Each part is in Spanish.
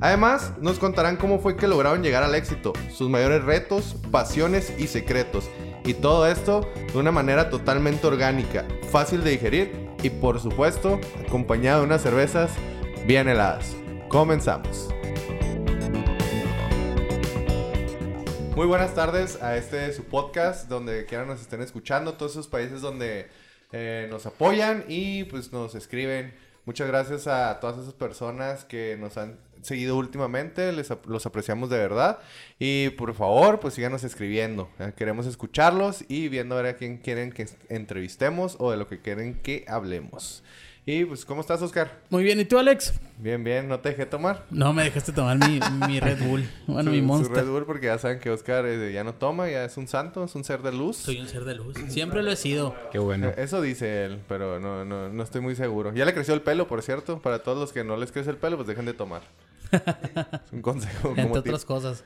Además, nos contarán cómo fue que lograron llegar al éxito, sus mayores retos, pasiones y secretos. Y todo esto de una manera totalmente orgánica, fácil de digerir y por supuesto acompañado de unas cervezas bien heladas. Comenzamos. Muy buenas tardes a este su podcast, donde quiera nos estén escuchando, todos esos países donde eh, nos apoyan y pues nos escriben. Muchas gracias a todas esas personas que nos han seguido últimamente, les los apreciamos de verdad. Y por favor, pues síganos escribiendo. Eh, queremos escucharlos y viendo a ver a quién quieren que entrevistemos o de lo que quieren que hablemos. Y pues, ¿cómo estás, Oscar? Muy bien, ¿y tú, Alex? Bien, bien, ¿no te dejé tomar? No, me dejaste tomar mi, mi Red Bull. Bueno, mi Monster. Red Bull, porque ya saben que Oscar eh, ya no toma, ya es un santo, es un ser de luz. Soy un ser de luz. Siempre lo he sido. Qué bueno. Eh, eso dice él, pero no, no, no estoy muy seguro. Ya le creció el pelo, por cierto. Para todos los que no les crece el pelo, pues dejen de tomar. Es un consejo. Entre otras cosas.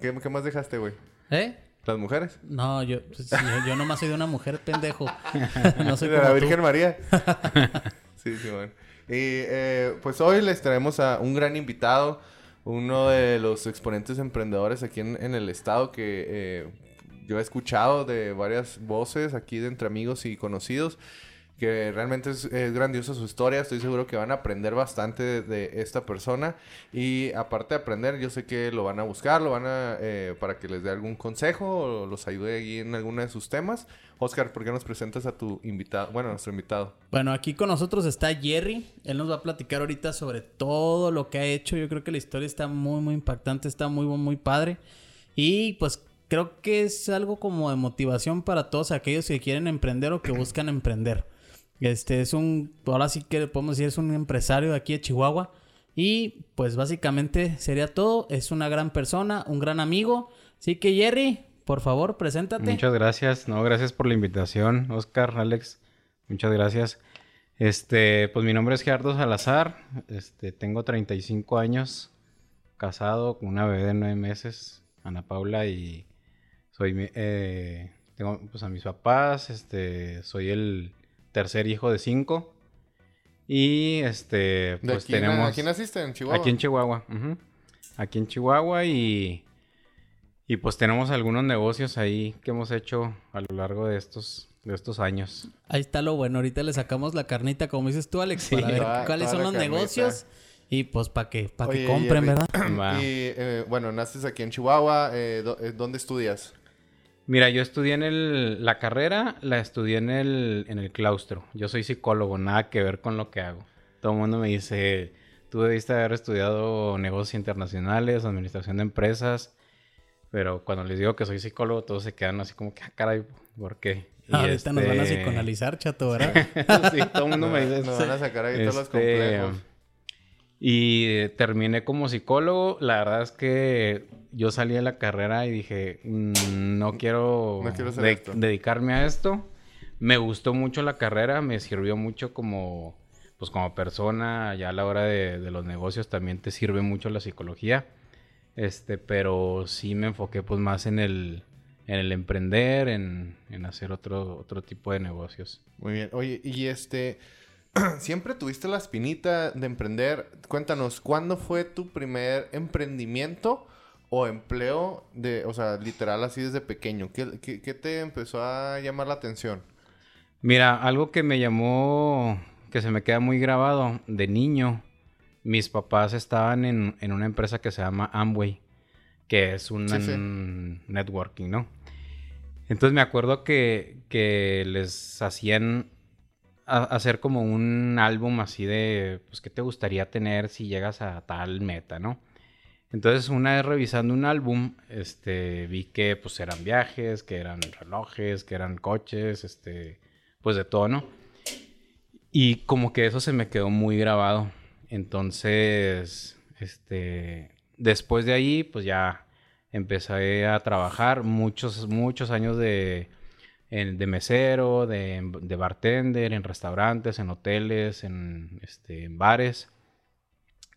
¿Qué, ¿Qué, más dejaste, güey? ¿Eh? ¿Las mujeres? No, yo, pues, yo, yo, nomás soy de una mujer pendejo. No soy de la Virgen María. sí, sí, bueno. Y eh, pues hoy les traemos a un gran invitado, uno de los exponentes emprendedores aquí en, el estado que eh, yo he escuchado de varias voces aquí de entre amigos y conocidos que realmente es, grandiosa su historia. Estoy seguro que van a aprender bastante de, esta persona. Y aparte de aprender, yo sé que lo van a buscar, lo van a... Eh, para que les dé algún consejo o los ayude ahí en alguno de sus temas. Oscar, ¿por qué nos presentas a tu invitado? Bueno, a nuestro invitado. Bueno, aquí con nosotros está Jerry. Él nos va a platicar ahorita sobre todo lo que ha hecho. Yo creo que la historia está muy, muy impactante, está muy, muy padre. Y pues creo que es algo como de motivación para todos aquellos que quieren emprender o que buscan emprender. Este es un, ahora sí que podemos decir, es un empresario de aquí de Chihuahua. Y pues básicamente sería todo. Es una gran persona, un gran amigo. Así que Jerry, por favor, preséntate. Muchas gracias. No, gracias por la invitación, Oscar, Alex. Muchas gracias. Este, pues mi nombre es Gerardo Salazar. Este, tengo 35 años, casado con una bebé de 9 meses, Ana Paula, y soy, eh, tengo pues a mis papás, este, soy el tercer hijo de cinco. Y este, pues tenemos. ¿Aquí naciste? ¿En Chihuahua? Aquí en Chihuahua. Aquí en Chihuahua y. Y pues tenemos algunos negocios ahí que hemos hecho a lo largo de estos, de estos años. Ahí está lo bueno. Ahorita le sacamos la carnita, como dices tú, Alex, para ver cuáles son los negocios. Y pues para que, para que compren, ¿verdad? y eh, bueno, naces aquí en Chihuahua. Eh, eh, ¿Dónde estudias? Mira, yo estudié en el, la carrera, la estudié en el, en el claustro. Yo soy psicólogo, nada que ver con lo que hago. Todo el mundo me dice, tú debiste haber estudiado negocios internacionales, administración de empresas. Pero cuando les digo que soy psicólogo, todos se quedan así como que, ah, caray, ¿por qué? Y ahorita nos van a este psicoanalizar, chato, ¿verdad? sí, todo el mundo me dice. Nos van a sacar ahí todos los este, complejos. Y terminé como psicólogo. La verdad es que yo salí de la carrera y dije, mm, no quiero, dedicarme a esto. Me gustó mucho la carrera, me sirvió mucho como, pues como persona. Ya a la hora de, los negocios también te sirve mucho la psicología. Este, pero sí me enfoqué pues más en el, en el emprender, en, en hacer otro, otro tipo de negocios. Muy bien. Oye, y este... siempre tuviste la espinita de emprender. Cuéntanos, ¿cuándo fue tu primer emprendimiento o empleo de, o sea, literal así desde pequeño? ¿Qué, te empezó a llamar la atención? Mira, algo que me llamó, que se me queda muy grabado de niño. Mis papás estaban en, una empresa que se llama Amway, que es un networking, ¿no? Entonces me acuerdo que, que les hacían hacer como un álbum así de, pues, ¿qué te gustaría tener si llegas a tal meta, no? Entonces, una vez revisando un álbum, este, vi que, pues, eran viajes, que eran relojes, que eran coches, este, pues, de todo, ¿no? Y como que eso se me quedó muy grabado. Entonces, este, después de ahí, pues ya empecé a trabajar muchos, muchos años de, de mesero, de, de, bartender, en restaurantes, en hoteles, en, este, en bares.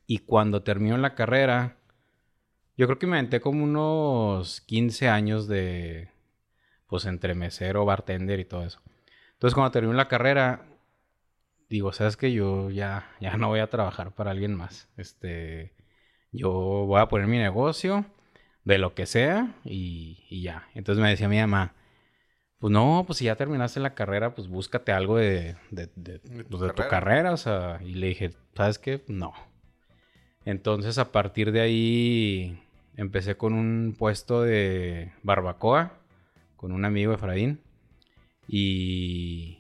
Y cuando terminó la carrera, yo creo que me aventé como unos 15 años de, pues entre mesero, bartender y todo eso. Entonces cuando terminó la carrera, digo, sabes que yo ya, ya no voy a trabajar para alguien más. Este, yo voy a poner mi negocio de lo que sea y, ya. Entonces me decía mi mamá, pues no, pues si ya terminaste la carrera, pues búscate algo de, de, de, tu, pues, carrera? O sea, y le dije, ¿sabes qué? No. Entonces a partir de ahí empecé con un puesto de barbacoa con un amigo Efraín. Y.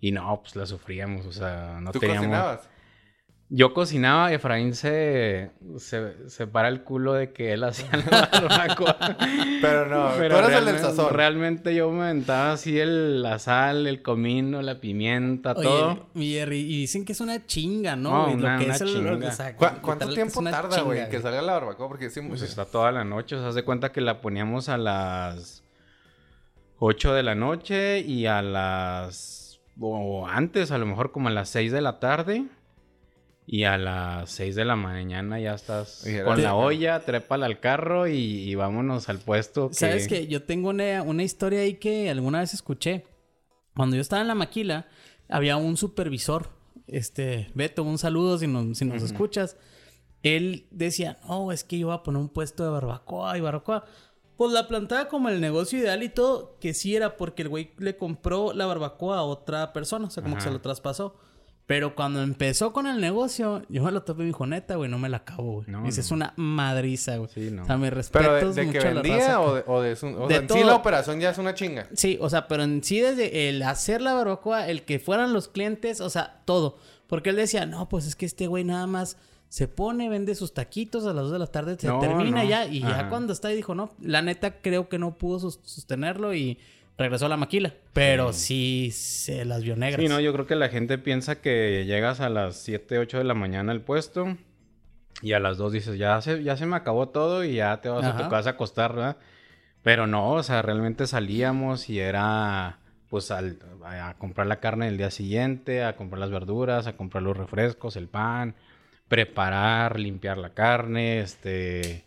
Y no, pues la sufríamos, o sea, no ¿Tú teníamos. cocinabas? Yo cocinaba y Efraín se, se, para el culo de que él hacía la barbacoa. Pero no, Pero tú eras el del sazón. Realmente yo me aventaba así el, la sal, el comino, la pimienta, todo. Y, y, dicen que es una chinga, ¿no? no una, que es el, ¿Cuánto tiempo tarda, güey, que salga la barbacoa? Porque sí, pues está toda la noche. O sea, se cuenta que la poníamos a las 8 de la noche y a las... o antes, a lo mejor como a las 6 de la tarde. Y a las 6 de la mañana ya estás con la olla, trépala al carro y, vámonos al puesto. ¿Sabes que Yo tengo una, historia ahí que alguna vez escuché. Cuando yo estaba en la maquila, había un supervisor. Este, Beto, un saludo si nos, si nos escuchas. Él decía, no, es que yo voy a poner un puesto de barbacoa y barbacoa. Pues la plantaba como el negocio ideal y todo, que sí era porque el güey le compró la barbacoa a otra persona, o sea, como que se lo traspasó. Pero cuando empezó con el negocio, yo me lo topé y me dijo, neta, güey, no me la acabo, güey. No, es una madriza, güey. Sí, no. O sea, me respeto ¿Pero de, de que vendía o de, o de, su, o de en sí la operación ya es una chinga? Sí, o sea, pero en sí desde el hacer la barbacoa, el que fueran los clientes, o sea, todo. Porque él decía, no, pues es que este güey nada más se pone, vende sus taquitos a las 2 de la tarde, se termina ya. Y ya cuando está ahí dijo, no, la neta creo que no pudo sostenerlo y regresó a la maquila. Pero sí. se las vio negras. Sí, no, yo creo que la gente piensa que llegas a las 7, 8 de la mañana al puesto y a las 2 dices, ya se, ya se me acabó todo y ya te vas a tu casa a acostar, ¿verdad? Pero no, o sea, realmente salíamos y era pues al, a comprar la carne el día siguiente, a comprar las verduras, a comprar los refrescos, el pan, preparar, limpiar la carne, este...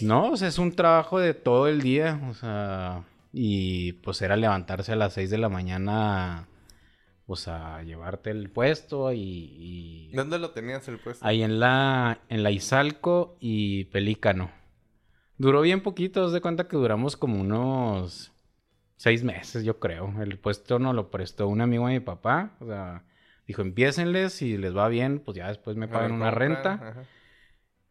No, o sea, es un trabajo de todo el día, o sea, y pues era levantarse a las 6 de la mañana, pues a llevarte el puesto y... ¿Dónde lo tenías el puesto? Ahí en la, en la Izalco y Pelícano. Duró bien poquito, os de cuenta que duramos como unos seis meses, yo creo. El puesto nos lo prestó un amigo de mi papá, o sea Dijo, empiecenles, si les va bien, pues ya después me pagan una renta.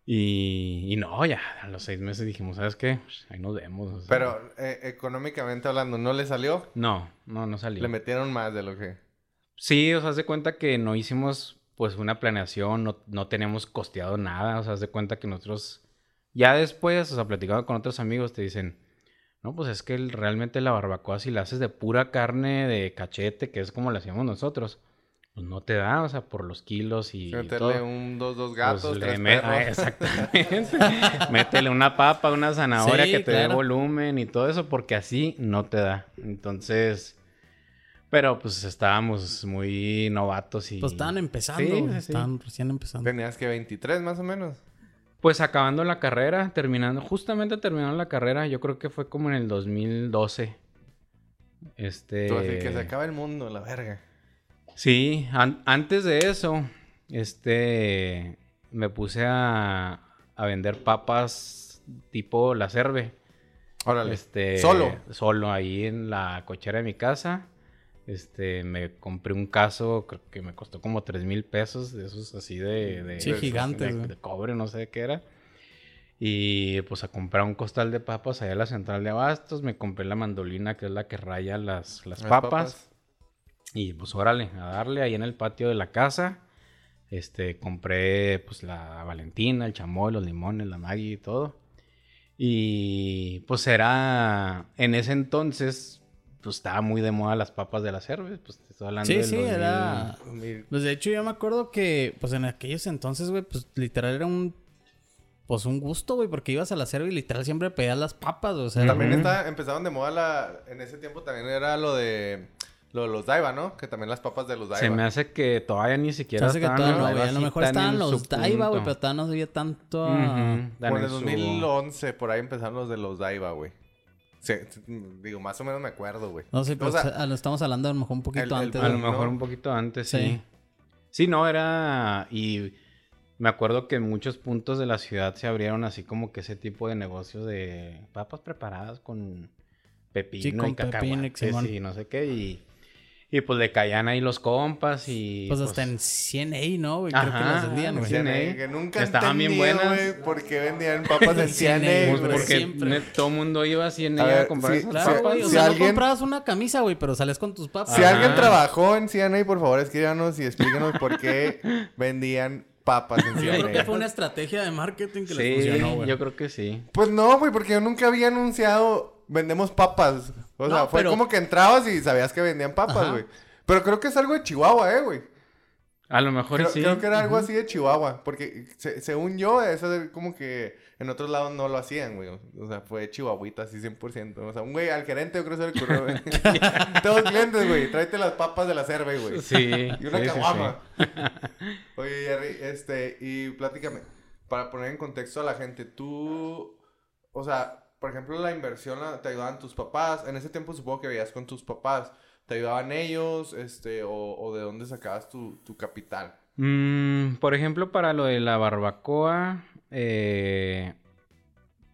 Y, no, ya a los seis meses dijimos, ¿sabes qué? Pues, ahí nos vemos. Pero eh, económicamente hablando, ¿no le salió? No, no, no salió. Le metieron más de lo que... Sí, o sea, haz de cuenta que no hicimos pues una planeación, no, no teníamos costeado nada, o sea, haz de cuenta que nosotros ya después, o sea, platicando con otros amigos, te dicen, no, pues es que realmente la barbacoa si la haces de pura carne de cachete, que es como la hacíamos nosotros, pues no te da, o sea, por los kilos y. Meterle un, dos, dos gatos, pues tres perros. Ah, exactamente. Métele una papa, una zanahoria que te dé volumen y todo eso, porque así no te da. Entonces. Pero pues estábamos muy novatos y. Pues estaban empezando, estaban recién empezando. Tenías que 23 más o menos. Pues acabando la carrera, terminando, justamente terminando la carrera, yo creo que fue como en el 2012. Este. Tú así que se acaba el mundo, la verga. Sí, antes de eso, este, me puse a, a vender papas tipo la cerve. Órale. Este, solo. Solo ahí en la cochera de mi casa. Este, me compré un caso, creo que me costó como 3 mil pesos, de esos así de... de sí, gigantes. De, cobre, no sé qué era. Y pues a comprar un costal de papas allá en la central de abastos. Me compré la mandolina, que es la que raya las, las, papas. Y pues órale, a darle ahí en el patio de la casa. Este, compré pues la Valentina, el chamoy, los limones, la Maggie y todo. Y pues era, en ese entonces, pues estaba muy de moda las papas de la cerveza, pues te estoy hablando Sí, sí, era... Pues de hecho yo me acuerdo que, pues en aquellos entonces, güey, pues literal era un pues un gusto, güey, porque ibas a la cerva y literal siempre pedías las papas, o sea. También está, empezaron de moda la... En ese tiempo también era lo de... Lo de los Daiva, ¿no? Que también las papas de los Daiva. Se me hace que todavía ni Se siquiera hace que estaban todavía los no, güey. A lo mejor están estaban los su Daiva, güey, pero todavía no había tanto. a- Ujú, dan Como en en el su- 2011, por ahí empezaron los de los Daiva, güey. Sí, digo, más o menos me acuerdo, güey. No sé, pero O sea, se- a lo estamos hablando a lo mejor un poquito el- el- antes. A lo mejor un poquito antes, Sí. sí. Sí, no, era... Y me acuerdo que en muchos puntos de la ciudad se abrieron así como que ese tipo de negocios de papas preparadas con pepino Sí, con y pepino, y no sé qué. Y, y pues le caían ahí los compas y... Pues hasta en 100 A, ¿no, güey? Ajá, Creo que las vendían, en güey. 100 A. que nunca Estaban bien buenas. güey, por qué vendían papas en CNA, CNA, Pues güey, güey. porque siempre. todo el mundo iba en A ella ver, a comprar sí, esas Claro, Si- güey. O si sea, alguien- no comprabas una camisa, güey, pero sales con tus papas. Si Ajá. alguien trabajó en CNA, por favor, escríbanos y explíquenos por qué vendían papas en Yo creo que fue una estrategia de marketing que les funcionó, güey. yo creo que sí. Pues no, güey, porque yo nunca había anunciado vendemos papas. O sea, No, fue pero- como que entrabas y sabías que vendían papas, güey. Pero creo que es algo de Chihuahua, eh, güey. A lo mejor Creo, sí. creo que era algo así de Chihuahua. Porque se- según yo, eso de como que en otros lados no lo hacían, güey. O sea, fue chihuahuita así 100%. O sea, un güey al gerente yo creo que se le ocurrió, güey. Todos clientes, güey. Tráete las papas de la cerva, güey. Sí. Y una sí. Oye, Jerry, este, y platícame, para poner en contexto a la gente, tú, o sea, por ejemplo, la inversión la- te ayudaban tus papás, en ese tiempo supongo que veías con tus papás, ¿te ayudaban ellos, este, o, o de dónde sacabas tu, tu capital? Mm, por ejemplo, para lo de la barbacoa, eh,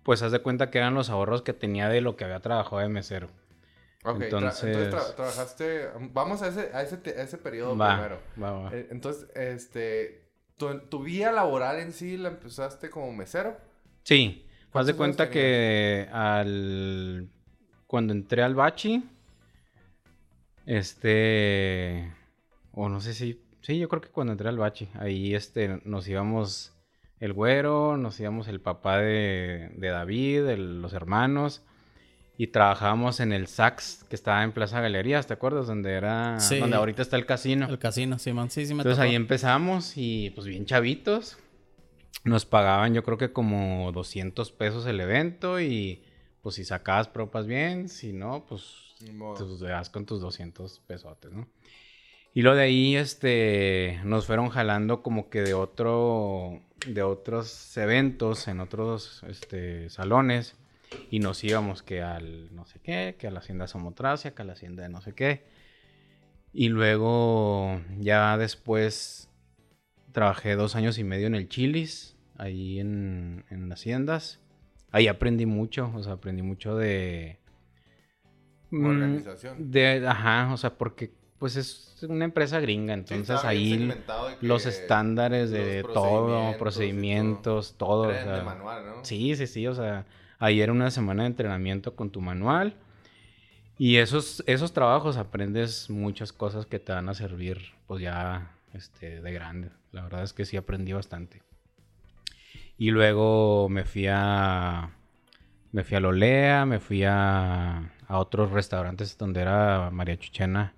pues haz de cuenta que eran los ahorros que tenía de lo que había trabajado de mesero. Ok, tra- Entonces- entonces tra- trabajaste, vamos a ese, a ese, a ese periodo Va, primero. va, va. Eh, Entonces, este, tu, tu vida laboral en sí la empezaste como mesero. Sí, haz ¿Cuántos de cuenta que al cuando entré al bachi, este, o no sé si, sí, yo creo que cuando entré al bachi, ahí este, nos íbamos el güero, nos íbamos el papá de, de David, el- los hermanos, y trabajábamos en el Sax, que estaba en Plaza Galerías, ¿te acuerdas? Donde era, Sí. donde ahorita está el casino. El casino, Simón. Sí, sí me Entonces tocó. ahí empezamos y pues bien chavitos. Nos pagaban yo creo que como 200 pesos el evento y pues si sacabas propas bien, si no, pues te das con tus 200 pesotes, ¿no? Y lo de ahí, este, nos fueron jalando como que de otro, de otros eventos en otros, este, salones y nos íbamos que al no sé qué, que a la hacienda Somotracia, que a la hacienda de no sé qué. Y luego ya después trabajé dos años y medio en el Chilis, ahí en, en haciendas. Ahí aprendí mucho, o sea, aprendí mucho de... mm, Organización. De, ajá, o sea, porque pues es una empresa gringa, entonces ahí los estándares de los todo, procedimientos todo. o Eran de sea, manual, ¿no? Sí, sí, sí, o sea, ahí era una semana de entrenamiento con tu manual. Y esos, esos trabajos aprendes muchas cosas que te van a servir, pues ya este, de grande. La verdad es que sí aprendí bastante. Y luego me fui a. Me fui a Lolea, me fui a, a otros restaurantes donde era María Chuchena.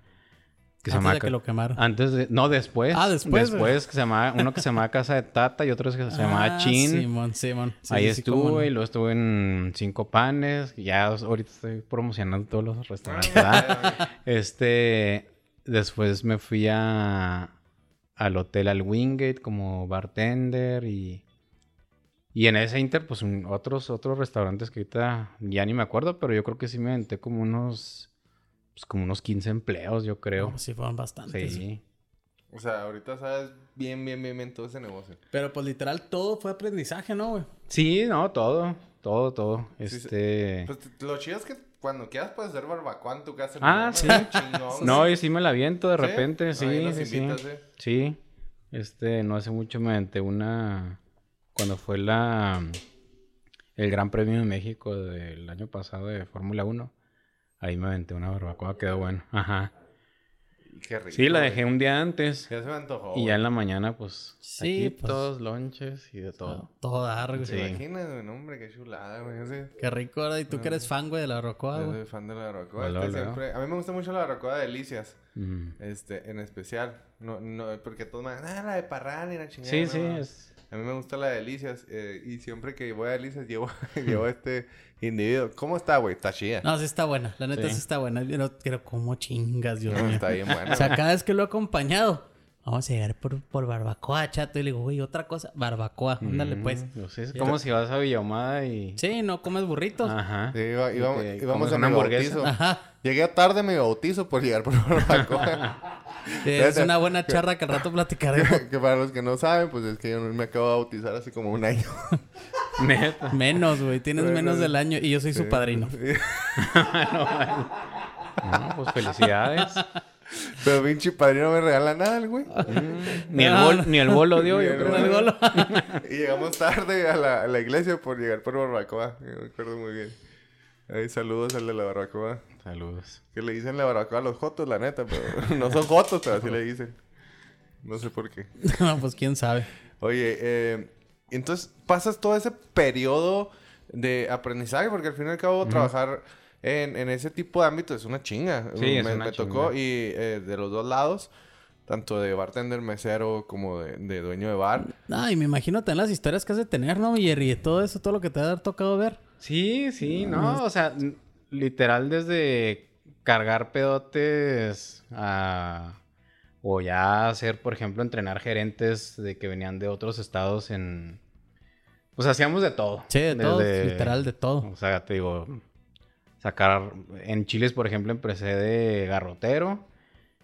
Que se Antes llama de que lo quemaron. Antes de. No, después. Ah, después, Después, que se llamaba. Uno que se llamaba Casa de Tata y otro que se llamaba Ah, Chin. Simón, Simón. Sí, Ahí sí, estuve no. y luego estuve en Cinco Panes. Ya ahorita estoy promocionando todos los restaurantes. ¿verdad? este. Después me fui a. Al hotel al Wingate como bartender y. Y en ese inter, pues un- otros, otros restaurantes que ahorita ya ni me acuerdo, pero yo creo que sí me aventé como unos. Pues como unos 15 empleos, yo creo. No, sí, fueron bastantes. Sí. O sea, ahorita sabes bien, bien, bien, bien todo ese negocio. Pero pues literal todo fue aprendizaje, ¿no, güey? Sí, no, todo. Todo, todo. Sí, sí. Este. Pues lo chido es que cuando quieras puedes hacer barbacoa en tu casa. Ah, sí. Chingón, No, y sí me la aviento de ¿Sí? repente, sí, Ahí sí, sí. invitas, ¿eh? Sí. Este, no hace mucho me aventé una. Cuando fue la. El Gran Premio de México del año pasado de Fórmula 1. Ahí me aventé una barbacoa, quedó bueno. Ajá. Qué rico. Sí, la dejé un día antes. Ya se me antojó. Y ya en la mañana, pues. Sí, taquitos, lonches y de todo. Todo dar, güey. ¿Te Sí. imaginas, güey? No, hombre, qué chulada, güey. Qué rico, ¿verdad? Y tú que eres fan, güey, de la rocoa, yo soy fan de la barbacoa. Siempre... A mí me gusta mucho la barbacoa de Delicias. Mm. Este, en especial. No, no, porque todos me dicen, ah, la de Parrán y la chingada. Sí, no, sí, no. es. A mí me gusta la de Delicias. eh, y siempre que voy a Delicias llevo, llevo este individuo. ¿Cómo está, güey? Está chida. No, sí está buena. La neta sí, Sí. está buena. Pero, pero ¿cómo chingas, Dios No, mío? está bien bueno. O sea, cada vez que lo he acompañado, vamos a llegar por, por barbacoa, chato. Y le digo, güey, otra cosa, barbacoa. Ándale, pues. Mm, no sé, es como si vas a Villahumada y... Sí, no comes burritos. Ajá. Sí, iba- Y íbamos, a una hamburguesa. bautizo. Ajá. Llegué tarde a mi bautizo por llegar por barbacoa. Es una buena charra que al rato platicaremos. que para los que no saben, pues es que yo me acabo de bautizar hace como un año. Neta. Menos, güey. Tienes Bueno, menos del año y yo soy su padrino. No, pues felicidades. Pero pinche padrino no me regala nada, el güey. Ni el, bol- ni el bolo dio, yo creo. El golo. Y llegamos tarde a la, a la iglesia por llegar por barbacoa. Yo me acuerdo muy bien. Ahí saludos al de la barbacoa. Saludos. Que le dicen la barbacoa a los jotos, la neta, pero no son jotos, pero así le dicen. No sé por qué. no, pues quién sabe. Oye, eh, entonces pasas todo ese periodo de aprendizaje, porque al fin y al cabo trabajar en, en ese tipo de ámbito es una chinga. Sí, es me, una me tocó y eh, de los dos lados, tanto de bartender, mesero, como de, de dueño de bar. Ay, me imagino también las historias que has de tener, ¿no, Jerry? Todo eso, todo lo que te ha tocado ver. Sí, sí, no, o sea, literal desde cargar pedotes a... O ya hacer, por ejemplo, entrenar gerentes de que venían de otros estados en... Pues hacíamos de todo. Sí, de todo, literal, de todo. O sea, te digo, sacar... En Chiles, por ejemplo, empecé de garrotero.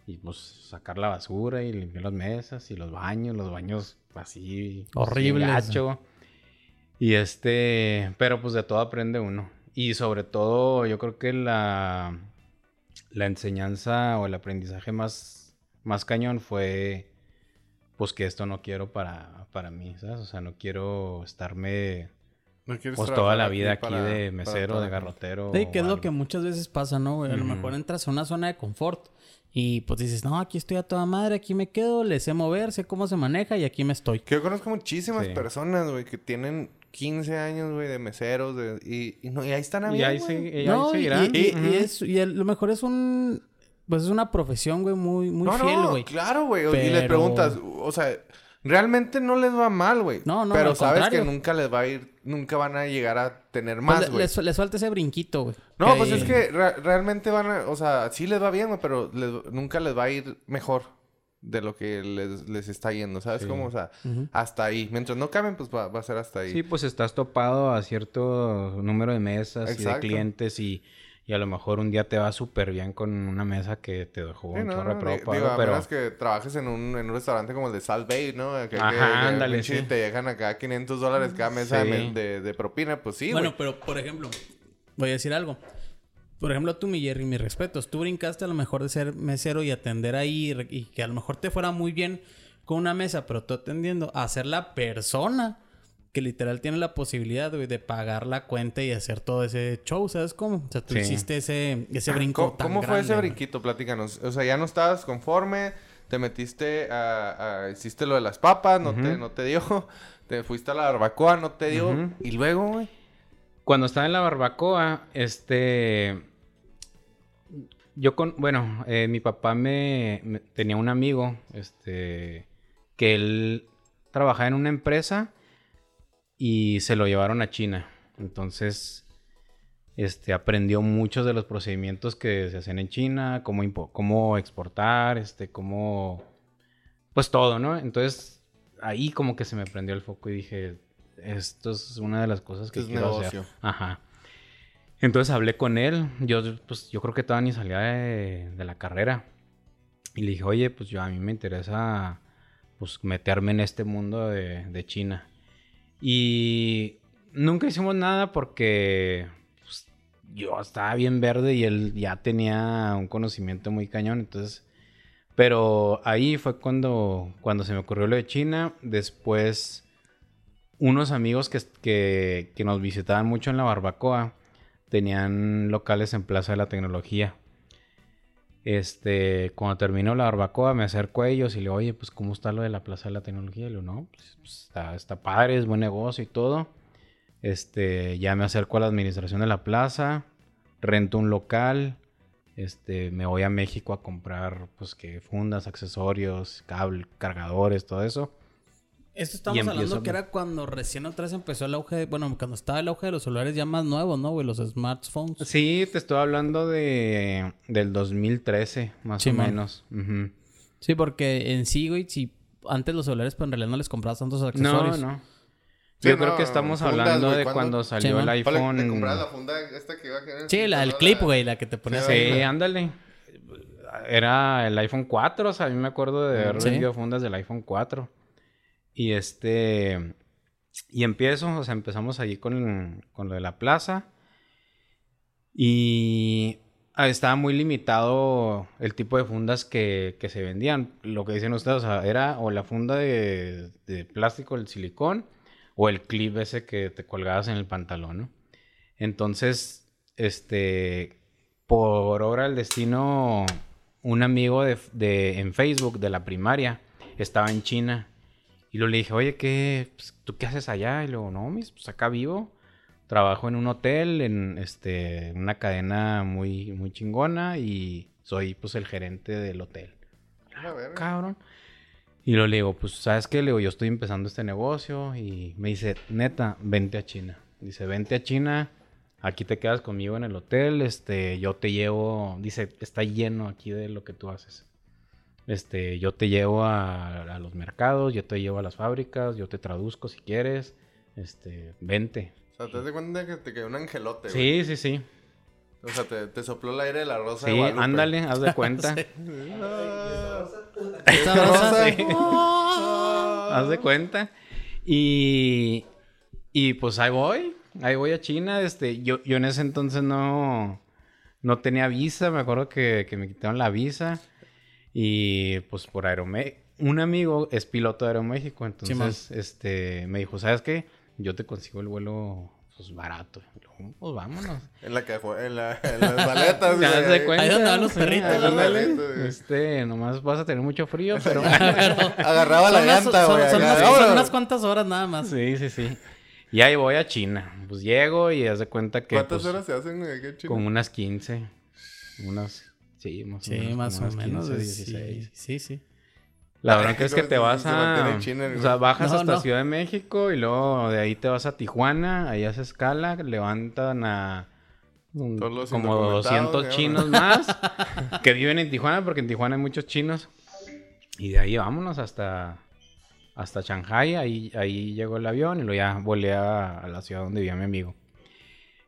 Y pues sacar la basura y limpiar las mesas y los baños. Los baños así... pues, Horribles. gacho. Y este... Pero pues de todo aprende uno. Y sobre todo, yo creo que la... La enseñanza o el aprendizaje más... Más cañón fue... Pues que esto no quiero para, para mí, ¿sabes? O sea, no quiero estarme ¿No pues toda la vida aquí para- de mesero, de garrotero. Sí, que es lo que muchas veces pasa, ¿no, güey? A lo mejor entras a una zona de confort y pues dices, no, aquí estoy a toda madre, aquí me quedo, le sé mover, sé cómo se maneja y aquí me estoy. Que yo conozco muchísimas Sí. personas, güey, que tienen 15 años, güey, de meseros. de- y, y, no, y ahí están a Y ahí, y ahí No, y, seguirán. y- lo mejor es un, pues es una profesión, güey, muy, muy no, fiel, no, güey. claro, güey. Y les preguntas, o sea, realmente no les va mal, güey. No, no, Pero al sabes contrario. que nunca les va a ir, nunca van a llegar a tener Pues más, le- güey. les, les falta ese brinquito, güey. No, pues es que re- realmente van a, o sea, sí les va bien, güey, pero les- nunca les va a ir mejor de lo que les, les está yendo, ¿sabes Sí. cómo? O sea, hasta ahí. Mientras no cambien, pues va, va a ser hasta ahí. Sí, pues estás topado a cierto número de mesas y de clientes y, y a lo mejor un día te va súper bien con una mesa que te dejó Sí, un no, chorro de no, di- digo, algo, a pero... menos que trabajes en un, en un restaurante como el de Salt Bay, ¿no? Que, que- Ajá, que ándale, pinche sí. te dejan acá 500 dólares cada mesa de de, de propina, pues sí, bueno, pero por ejemplo, voy a decir algo. Por ejemplo, tú, mi Jerry, mis respetos. Tú brincaste a lo mejor de ser mesero y atender ahí y que a lo mejor te fuera muy bien con una mesa, pero tú atendiendo a ser la persona que literal tiene la posibilidad güey, de pagar la cuenta y hacer todo ese show, ¿sabes cómo? O sea, tú Sí. hiciste ese, ese brinco ¿Cómo, tan cómo fue grande, ese brinquito? Platícanos. O sea, ya no estabas conforme, te metiste a, a- hiciste lo de las papas, no, te, no te dio, te fuiste a la barbacoa, no te dio, y luego, güey. Cuando estaba en la barbacoa, este... Yo con... Bueno, eh, mi papá me, me- Tenía un amigo, este... Que él trabajaba en una empresa y se lo llevaron a China. Entonces, este... Aprendió muchos de los procedimientos que se hacen en China, cómo, cómo exportar, este... Cómo... Pues todo, ¿no? Entonces, ahí como que se me prendió el foco y dije... Esto es una de las cosas que Es quiero negocio. hacer. Ajá. Entonces hablé con él. Yo, pues, yo creo que todavía ni salía de, la carrera. Y le dije, oye, pues yo a mí me interesa pues meterme en este mundo de, China. Y nunca hicimos nada porque pues, yo estaba bien verde y él ya tenía un conocimiento muy cañón. Entonces, pero ahí fue cuando, cuando se me ocurrió lo de China. Después, unos amigos que, que nos visitaban mucho en la barbacoa tenían locales en Plaza de la Tecnología. Este, cuando terminó la barbacoa, me acerco a ellos y le digo, oye, pues, ¿cómo está lo de la Plaza de la Tecnología? Y le digo, no, pues, pues, está, está padre, es buen negocio y todo. Este, ya me acerco a la administración de la plaza, rento un local, este, me voy a México a comprar, pues, que fundas, accesorios, cable, cargadores, todo eso. Esto estamos hablando que era cuando recién otra vez empezó el auge, bueno, cuando estaba el auge de los celulares ya más nuevos, ¿no, güey? Los smartphones. Sí, te estoy hablando de del 2013, más o menos. Sí, porque en sí, güey, si antes los celulares, pues en realidad no les comprabas tantos accesorios. No, no. Yo creo que estamos hablando de cuando salió el iPhone. ¿Te la funda esta que iba a Sí, la, el clip, güey, la que te ponías. Sí, ándale. Era el iPhone 4, o sea, a mí me acuerdo de haber vendido fundas del iPhone 4. Y este. Y empiezo, o sea, empezamos allí con, con lo de la plaza. Y Ah, estaba muy limitado el tipo de fundas que, se vendían. Lo que dicen ustedes, o sea, era o la funda de, plástico, el silicón, o el clip ese que te colgabas en el pantalón. Entonces, este, por obra del destino, un amigo de, en Facebook de la primaria estaba en China. Y lo le dije, oye, ¿qué, pues, ¿tú qué haces allá? Y luego, no, mis, pues acá vivo trabajo en un hotel, en este, una cadena muy, muy chingona y soy pues el gerente del hotel. cabrón. Y lo le digo, pues, ¿sabes qué? Le digo, yo estoy empezando este negocio y me dice, neta, vente a China. Dice, vente a China, aquí te quedas conmigo en el hotel, este, yo te llevo, dice, está lleno aquí de lo que tú haces. Este, yo te llevo a, a los mercados, yo te llevo a las fábricas, yo te traduzco si quieres, este, vente. O sea, te das cuenta que te quedó un angelote, Sí, sí, sí. O sea, te, te, sopló el aire de la rosa sí, de ándale, haz de cuenta. Esta rosa, sí. haz de cuenta. Y, y pues ahí voy, ahí voy a China. Este, yo, yo en ese entonces no, no tenía visa, me acuerdo que, que me quitaron la visa. Y pues por Aeroméxico, un amigo es piloto de Aeroméxico, entonces este, me dijo, ¿sabes qué? yo te consigo el vuelo pues barato. pues vámonos. En la que en, la, en las maletas, güey. Ahí donde van los perritos, Este, nomás vas a tener mucho frío, pero... Agarraba la llanta, güey. Son, son, unas cuantas horas nada más. Sí, sí, sí. Y ahí voy a China. Pues llego y haz de cuenta que... ¿Cuántas pues, horas se hacen aquí en China? Con unas 15. Unas... Sí, más o menos. Sí, más o menos. 16. Sí, sí. La bronca es que te vas a... o sea, bajas hasta Ciudad de México y luego de ahí te vas a Tijuana, ahí haces escala, levantan a... como 200 chinos más que viven en Tijuana porque en Tijuana hay muchos chinos. Y de ahí vámonos hasta hasta Shanghai, ahí, ahí llegó el avión y luego ya volé a, la ciudad donde vivía mi amigo.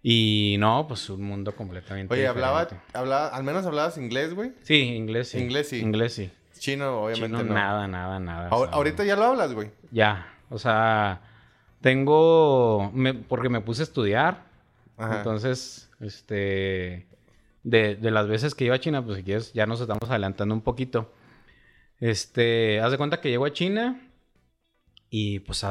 Y no, pues un mundo completamente Oye, hablaba, hablaba, al menos hablabas inglés, güey. Sí, inglés sí. Inglés sí. Inglés sí. Chino, obviamente no. Nada, nada, nada. ahorita ya lo hablas, güey. Ya, o sea, tengo, porque me puse a estudiar. Entonces, este, de, de, las veces que iba a China, pues si quieres, ya nos estamos adelantando un poquito. Este, haz de cuenta que llego a China y pues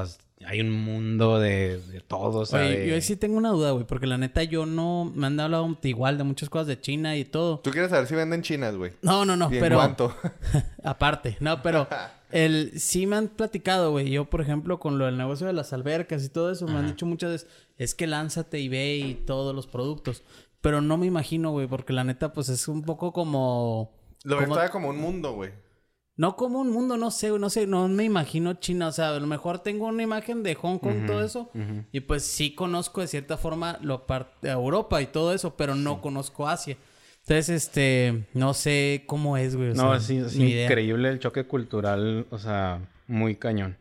hay un mundo de, de todo. O sea, yo sí tengo una duda, güey, porque la neta yo no me han hablado igual de muchas cosas de China y todo. ¿Tú quieres saber si venden chinas, güey? No, no, no, pero. ¿Cuánto? aparte, no, pero el sí me han platicado, güey. Yo, por ejemplo, con lo del negocio de las albercas y todo eso, me han dicho muchas veces, es que lánzate y ve y todos los productos. Pero no me imagino, güey, porque la neta, pues es un poco como. Lo como... como un mundo, güey. No como un mundo, no sé, no sé, no me imagino China. O sea, a lo mejor tengo una imagen de Hong Kong, y todo eso. Y pues sí conozco de cierta forma lo parte Europa y todo eso, pero no conozco Asia. Entonces, este, no sé cómo es, güey. no, sí, es increíble el choque cultural, o sea, muy cañón.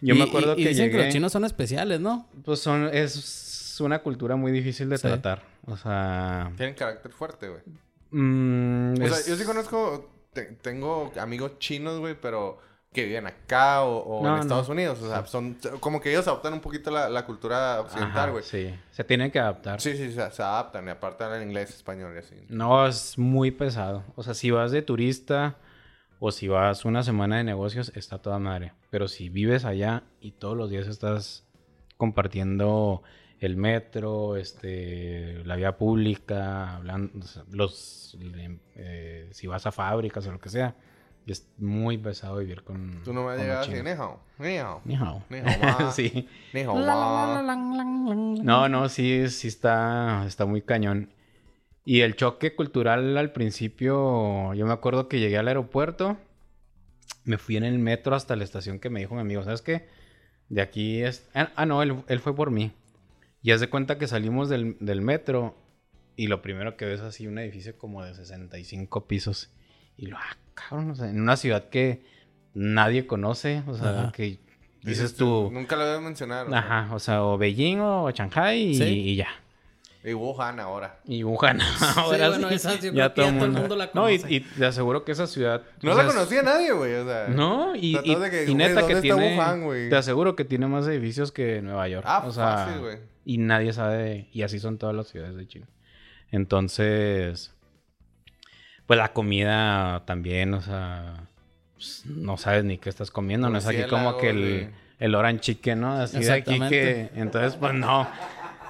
Yo me acuerdo y, que dicen que los chinos son especiales, ¿no? Pues son, es una cultura muy difícil de tratar. O sea... Tienen carácter fuerte, güey. Mm, o sea, yo sí conozco tengo amigos chinos, güey, pero que viven acá o, en Estados Unidos. O sea, son como que ellos adoptan un poquito la, cultura occidental, güey. Sí, se tienen que adaptar. Sí, sí, se, adaptan y aparte hablan inglés, español y así. No, es muy pesado. O sea, si vas de turista o si vas una semana de negocios, está toda madre. Pero si vives allá y todos los días estás compartiendo el metro, este, la vía pública, hablando, los, eh, si vas a fábricas o lo que sea, es muy pesado vivir con. Tú no me has llegado así, ni hao, ni hao. Ni hao. Ni hao, sí. Ni hao, No, no, sí, sí está, está muy cañón. Y el choque cultural al principio, yo me acuerdo que llegué al aeropuerto me fui en el metro hasta la estación que me dijo mi amigo, ¿sabes qué? De aquí es... Ah, ah no, él, él, fue por mí. Y haz de cuenta que salimos del, del, metro y lo primero que ves es así un edificio como de 65 pisos. Y lo, ah, cabrón, o sea, en una ciudad que nadie conoce, o sea, Ajá. que dices tú... Nunca lo voy a mencionar. Ajá, o sea, o Beijing o Shanghai y, ¿Sí? y ya. Y Wuhan ahora. Y Wuhan ahora. Sí, bueno, esa yo ya todo, el mundo, mundo la conoce. No, y, y, te aseguro que esa ciudad. No la conocía nadie, güey. O sea. No, y, y, que, y neta que tiene. Wuhan, te aseguro que tiene más edificios que Nueva York. Ah, o sea, fácil, güey. Y nadie sabe. Y así son todas las ciudades de China. Entonces. Pues la comida también, o sea. Pues, no sabes ni qué estás comiendo. no es aquí como que el, el orange chicken, ¿no? Así de aquí que. Entonces, pues no.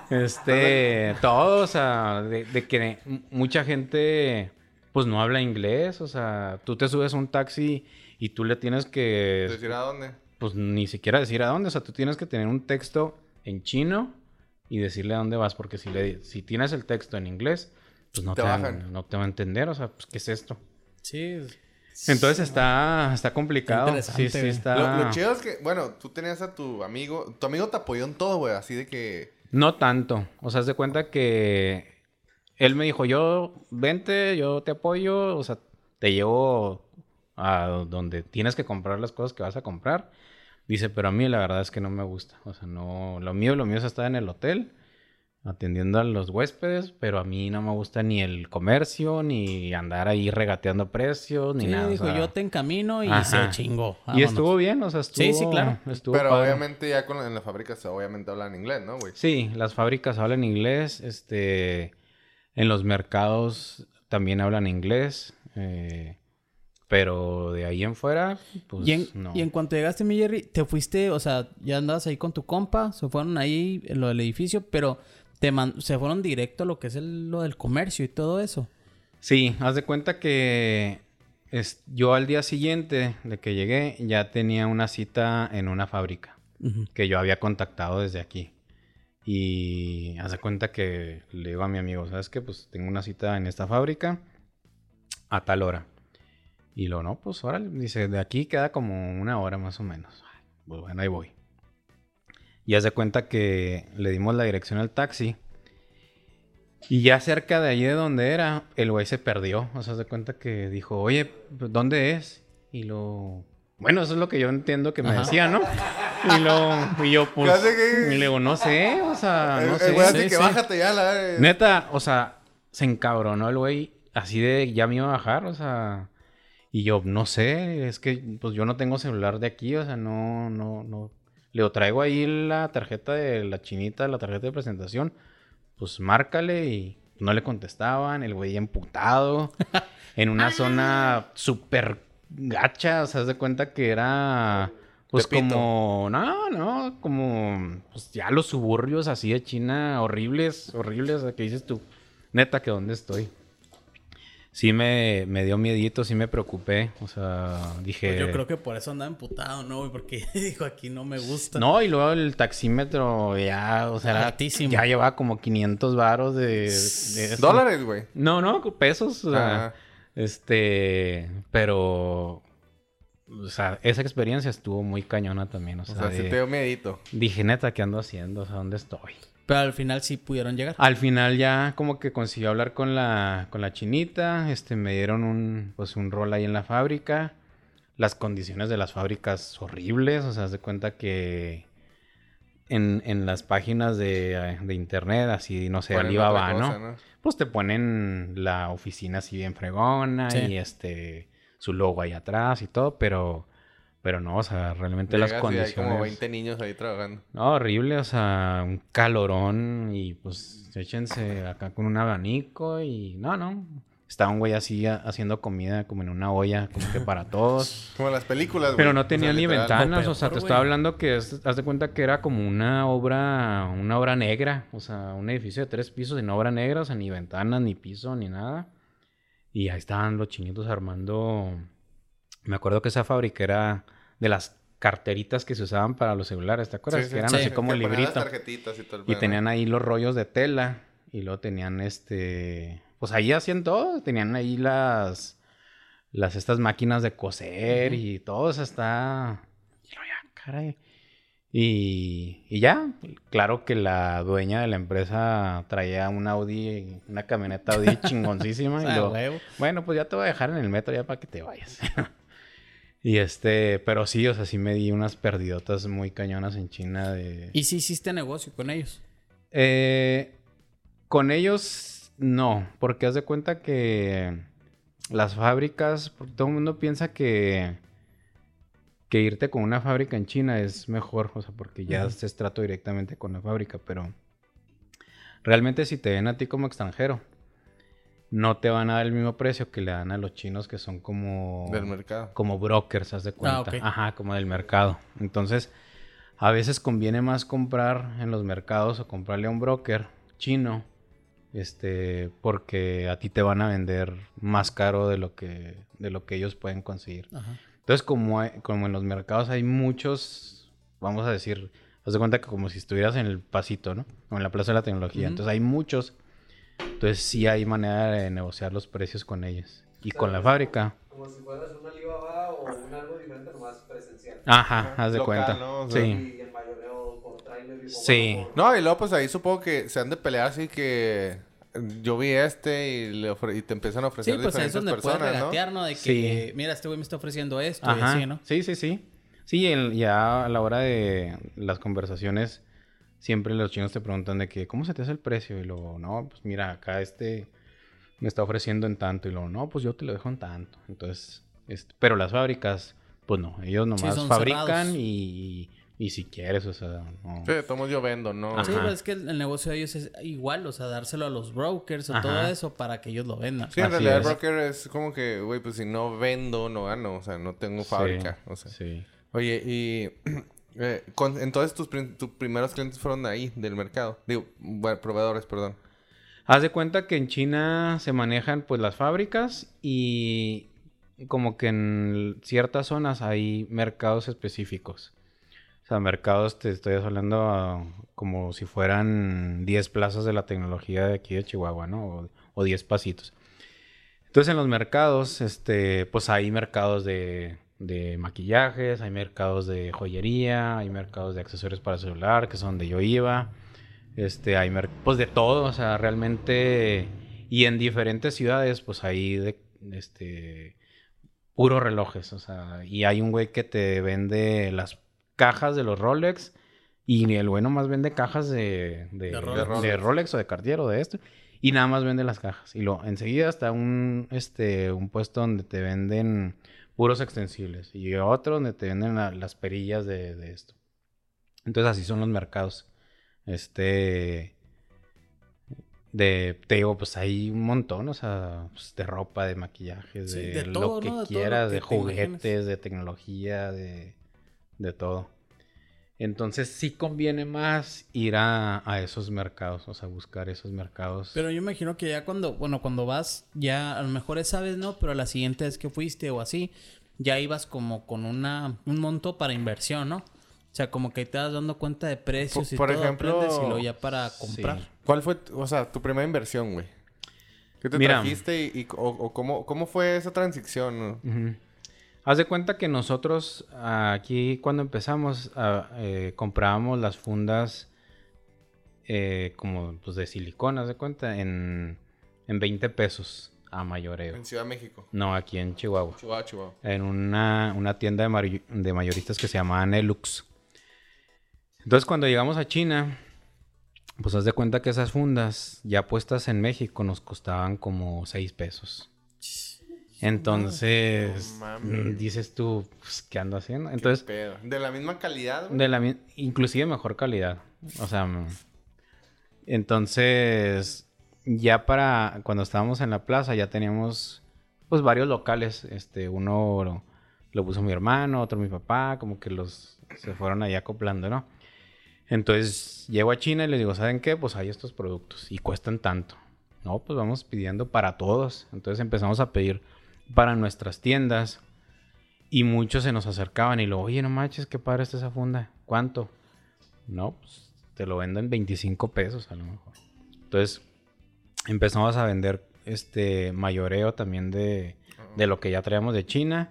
Este, todo, o sea, de, de, que mucha gente pues no habla inglés, o sea, tú te subes a un taxi y tú le tienes que... ¿Decir a dónde? Pues ni siquiera decir a dónde, o sea, tú tienes que tener un texto en chino y decirle a dónde vas, porque si, le, si tienes el texto en inglés, pues no te, te van, no te va a entender, o sea, pues ¿qué es esto? Sí. Entonces está, está complicado. Está sí, sí, está... Lo, lo chido es que, bueno, tú tenías a tu amigo, tu amigo te apoyó en todo, güey, así de que no tanto. O sea, haz de cuenta que él me dijo, yo, vente, yo te apoyo, o sea, te llevo a donde tienes que comprar las cosas que vas a comprar. Dice, pero a mí la verdad es que no me gusta. O sea, no, lo mío, lo mío es estar en el hotel atendiendo a los huéspedes, pero a mí no me gusta ni el comercio, ni andar ahí regateando precios, ni sí, nada. dijo, o sea... yo te encamino y Ajá. se chingó. Vámonos. Y estuvo bien, o sea, estuvo... Sí, sí, claro. Estuvo pero padre. obviamente ya con, en las fábricas obviamente hablan inglés, ¿no, güey? Sí, las fábricas hablan inglés, este... En los mercados también hablan inglés, eh... Pero de ahí en fuera, pues y en, no. Y en cuanto llegaste, mi Jerry, te fuiste, o sea, ya andabas ahí con tu compa, se fueron ahí en lo del edificio, pero te man se fueron directo a lo que es el, lo del comercio y todo eso. Sí, haz de cuenta que es, yo al día siguiente de que llegué ya tenía una cita en una fábrica uh -huh. que yo había contactado desde aquí. Y haz de cuenta que le digo a mi amigo, ¿sabes qué? Pues tengo una cita en esta fábrica a tal hora. Y lo no, pues órale, dice, de aquí queda como una hora más o menos. Pues bueno, ahí voy. Y haz de cuenta que le dimos la dirección al taxi. Y ya cerca de allí de donde era, el güey se perdió. O sea, de cuenta que dijo, oye, ¿dónde es? Y lo... Bueno, eso es lo que yo entiendo que me Ajá. decía, ¿no? Y lo... Y yo, pues... Y le digo, no sé, o sea, no el, sé. El güey así sí, que sí. bájate ya la... Neta, o sea, se encabronó el güey. Así de, ya me iba a bajar, o sea... Y yo, no sé, es que pues yo no tengo celular de aquí, o sea, no, no, no. Le traigo ahí la tarjeta de la chinita, la tarjeta de presentación. Pues márcale y no le contestaban, el güey emputado, en una zona súper gacha, o sea, haz de cuenta que era pues Pepito. como, no, no, como pues ya los suburbios así de China, horribles, horribles, que dices tú, neta, que dónde estoy sí me, me, dio miedito, sí me preocupé. O sea, dije. Pues yo creo que por eso andaba emputado, ¿no? güey? Porque dijo aquí no me gusta. No, y luego el taxímetro ya, o sea, era, Altísimo. ya llevaba como 500 varos de, de ¿Dólares, güey? No, no, pesos. O sea, Ajá. este. Pero. O sea, esa experiencia estuvo muy cañona también. O O sea, de- te dio miedito. dije, neta, ¿qué ando haciendo? O sea, ¿dónde estoy? Pero al final sí pudieron llegar. Al final ya como que consiguió hablar con la, con la chinita, este, me dieron un, pues un rol ahí en la fábrica. Las condiciones de las fábricas horribles, o sea, de cuenta que en, en las páginas de, de internet, así, no sé, Alibaba, ¿no? Pues te ponen la oficina así bien fregona Sí. y este, su logo ahí atrás y todo, pero, pero no, o sea, realmente las y condiciones... hay como 20 niños ahí trabajando. No, horrible, o sea, un calorón y pues échense acá con un abanico y no, no. Estaba un güey así haciendo comida como en una olla, como que para todos. Como las películas, güey. Pero no O sea, tenía ni ventanas, o o sea, te estaba hablando que, es- haz de cuenta que era como una obra, una obra negra, o sea, un edificio de tres pisos en obra negra, o sea, ni ventanas, ni piso, ni nada. Y ahí estaban los chinitos armando. Me acuerdo que esa fábrica era de las carteritas que se usaban para los celulares, ¿te acuerdas? Sí, sí, que eran sí. así como las librito. tarjetitas y todo el Y tenían ahí los rollos de tela. Y luego tenían este. Pues ahí hacían todo. Tenían ahí las. las estas máquinas de coser y todo eso está... Y luego ya, caray. Y, y ya, claro que la dueña de la empresa traía un Audi, una camioneta Audi chingoncísima. y Ah, huevo. bueno, pues ya te voy a dejar en el metro ya para que te vayas. y este, pero sí, o sea, sí me di unas perdidotas muy cañonas en China de... ¿Y si hiciste negocio con ellos? Eh, con ellos no, porque haz de cuenta que las fábricas, todo el mundo piensa que, que irte con una fábrica en China es mejor, o sea, porque ya Ujú. haces trato directamente con la fábrica, pero realmente si te ven a ti como extranjero, no te van a dar el mismo precio que le dan a los chinos que son como Del mercado. como brokers, haz de cuenta. Ah, ok. Ajá, como del mercado. Entonces, a veces conviene más comprar en los mercados o comprarle a un broker chino, este, porque a ti te van a vender más caro de lo que, de lo que ellos pueden conseguir. Ajá. Entonces, como, hay- como en los mercados hay muchos, vamos a decir, haz de cuenta que como si estuvieras en el pasito, ¿no? O en la Plaza de la Tecnología. Entonces, hay muchos. Entonces, sí hay manera de negociar los precios con ellos. Y con la fábrica. Como si fueras un Alibaba o un algo diferente, nomás presencial. Ajá, haz de Local, cuenta. ¿no? O sea, sí. Y en mayoreo por trailer y Sí. por- No, y luego pues ahí supongo que se han de pelear así que yo vi este y, le ofre- y te empiezan a Sí, ofrecer pues ahí es diferentes donde puedes personas, ¿no? regatear, ¿no? De que, Sí. mira, este güey me está ofreciendo esto y así, ¿no? Sí, sí, sí. Sí, el- ya a la hora de las conversaciones, siempre los chinos te preguntan de que, ¿cómo se te hace el precio? Y luego, no, pues mira, acá este me está ofreciendo en tanto. Y luego, no, pues yo te lo dejo en tanto. Entonces, este, pero las fábricas, pues no, ellos nomás fabrican cerrados. y, y si quieres, o sea, no. Sí, tomo yo vendo, ¿no? Ajá. Sí, pues es que el, el negocio de ellos es igual, o sea, dárselo a los brokers o Ajá. todo eso para que ellos lo vendan. Sí, en Así realidad es. el broker es como que, güey, pues si no vendo, no gano. O sea, no tengo fábrica. Sí, O sea. sí. Oye, y... eh, con- entonces tus, prim- tus primeros clientes fueron de ahí, del mercado. Digo, bueno, proveedores, perdón. Haz de cuenta que en China se manejan pues las fábricas y como que en ciertas zonas hay mercados específicos. O sea, mercados, te estoy hablando ah, como si fueran 10 plazas de la tecnología de aquí de Chihuahua, ¿no? O, o 10 pasitos. Entonces en los mercados, este, pues hay mercados de, de maquillajes, hay mercados de joyería, hay mercados de accesorios para celular, que es donde yo iba. Este, hay pues de todo, o sea, realmente y en diferentes ciudades pues hay este puros relojes, o sea, y hay un güey que te vende las cajas de los Rolex y el güey nomás vende cajas de, de, De Rolex. Rolex. Rolex o de Cartier o de esto y nada más vende las cajas y lo enseguida está un este un puesto donde te venden puros extensibles y otro donde te venden la- las perillas de, de esto. Entonces así son los mercados. Este. De. Te digo, pues hay un montón, o sea, pues, de ropa, de maquillajes, Sí, de, de todo, lo que quieras, de juguetes, de tecnología, de. De todo. Entonces sí conviene más ir a, a esos mercados, o sea, buscar esos mercados. Pero yo imagino que ya cuando, bueno, cuando vas, ya a lo mejor esa vez no, pero la siguiente vez que fuiste o así, ya ibas como con una, un monto para inversión, ¿no? O sea, como que te vas dando cuenta de precios y Por todo, ejemplo, aprendes y luego ya para sí. comprar. ¿Cuál fue, tu- o sea, tu primera inversión, güey? ¿Qué te Mira. trajiste y, y- o, o cómo, cómo fue esa transición? Haz de cuenta que nosotros aquí cuando empezamos ah, eh, comprábamos las fundas eh, como pues de silicona, haz de cuenta, en, en 20 pesos a mayoreo. En Ciudad de México. No, aquí en Chihuahua. Chihuahua, Chihuahua. En una, una tienda de, de mayoristas que se llamaba Nelux. Entonces cuando llegamos a China, pues haz de cuenta que esas fundas ya puestas en México nos costaban como 6 pesos. Entonces, No dices tú, pues, ¿qué ando haciendo? ¿Qué Entonces, pedo? ¿De la misma calidad, güey? de la mi- inclusive mejor calidad. O sea, mm, entonces, ya para cuando estábamos en la plaza, ya teníamos pues varios locales. Este, uno lo, lo puso mi hermano, otro mi papá, como que los se fueron ahí acoplando, ¿no? Entonces, llego a China y les digo, ¿saben qué? Pues hay estos productos y cuestan tanto. No, pues vamos pidiendo para todos. Entonces empezamos a pedir para nuestras tiendas. Y muchos se nos acercaban y lo, oye, no manches, qué padre está esa funda. ¿Cuánto? No, pues te lo vendo en 25 pesos a lo mejor. Entonces empezamos a vender este mayoreo también de, de lo que ya traíamos de China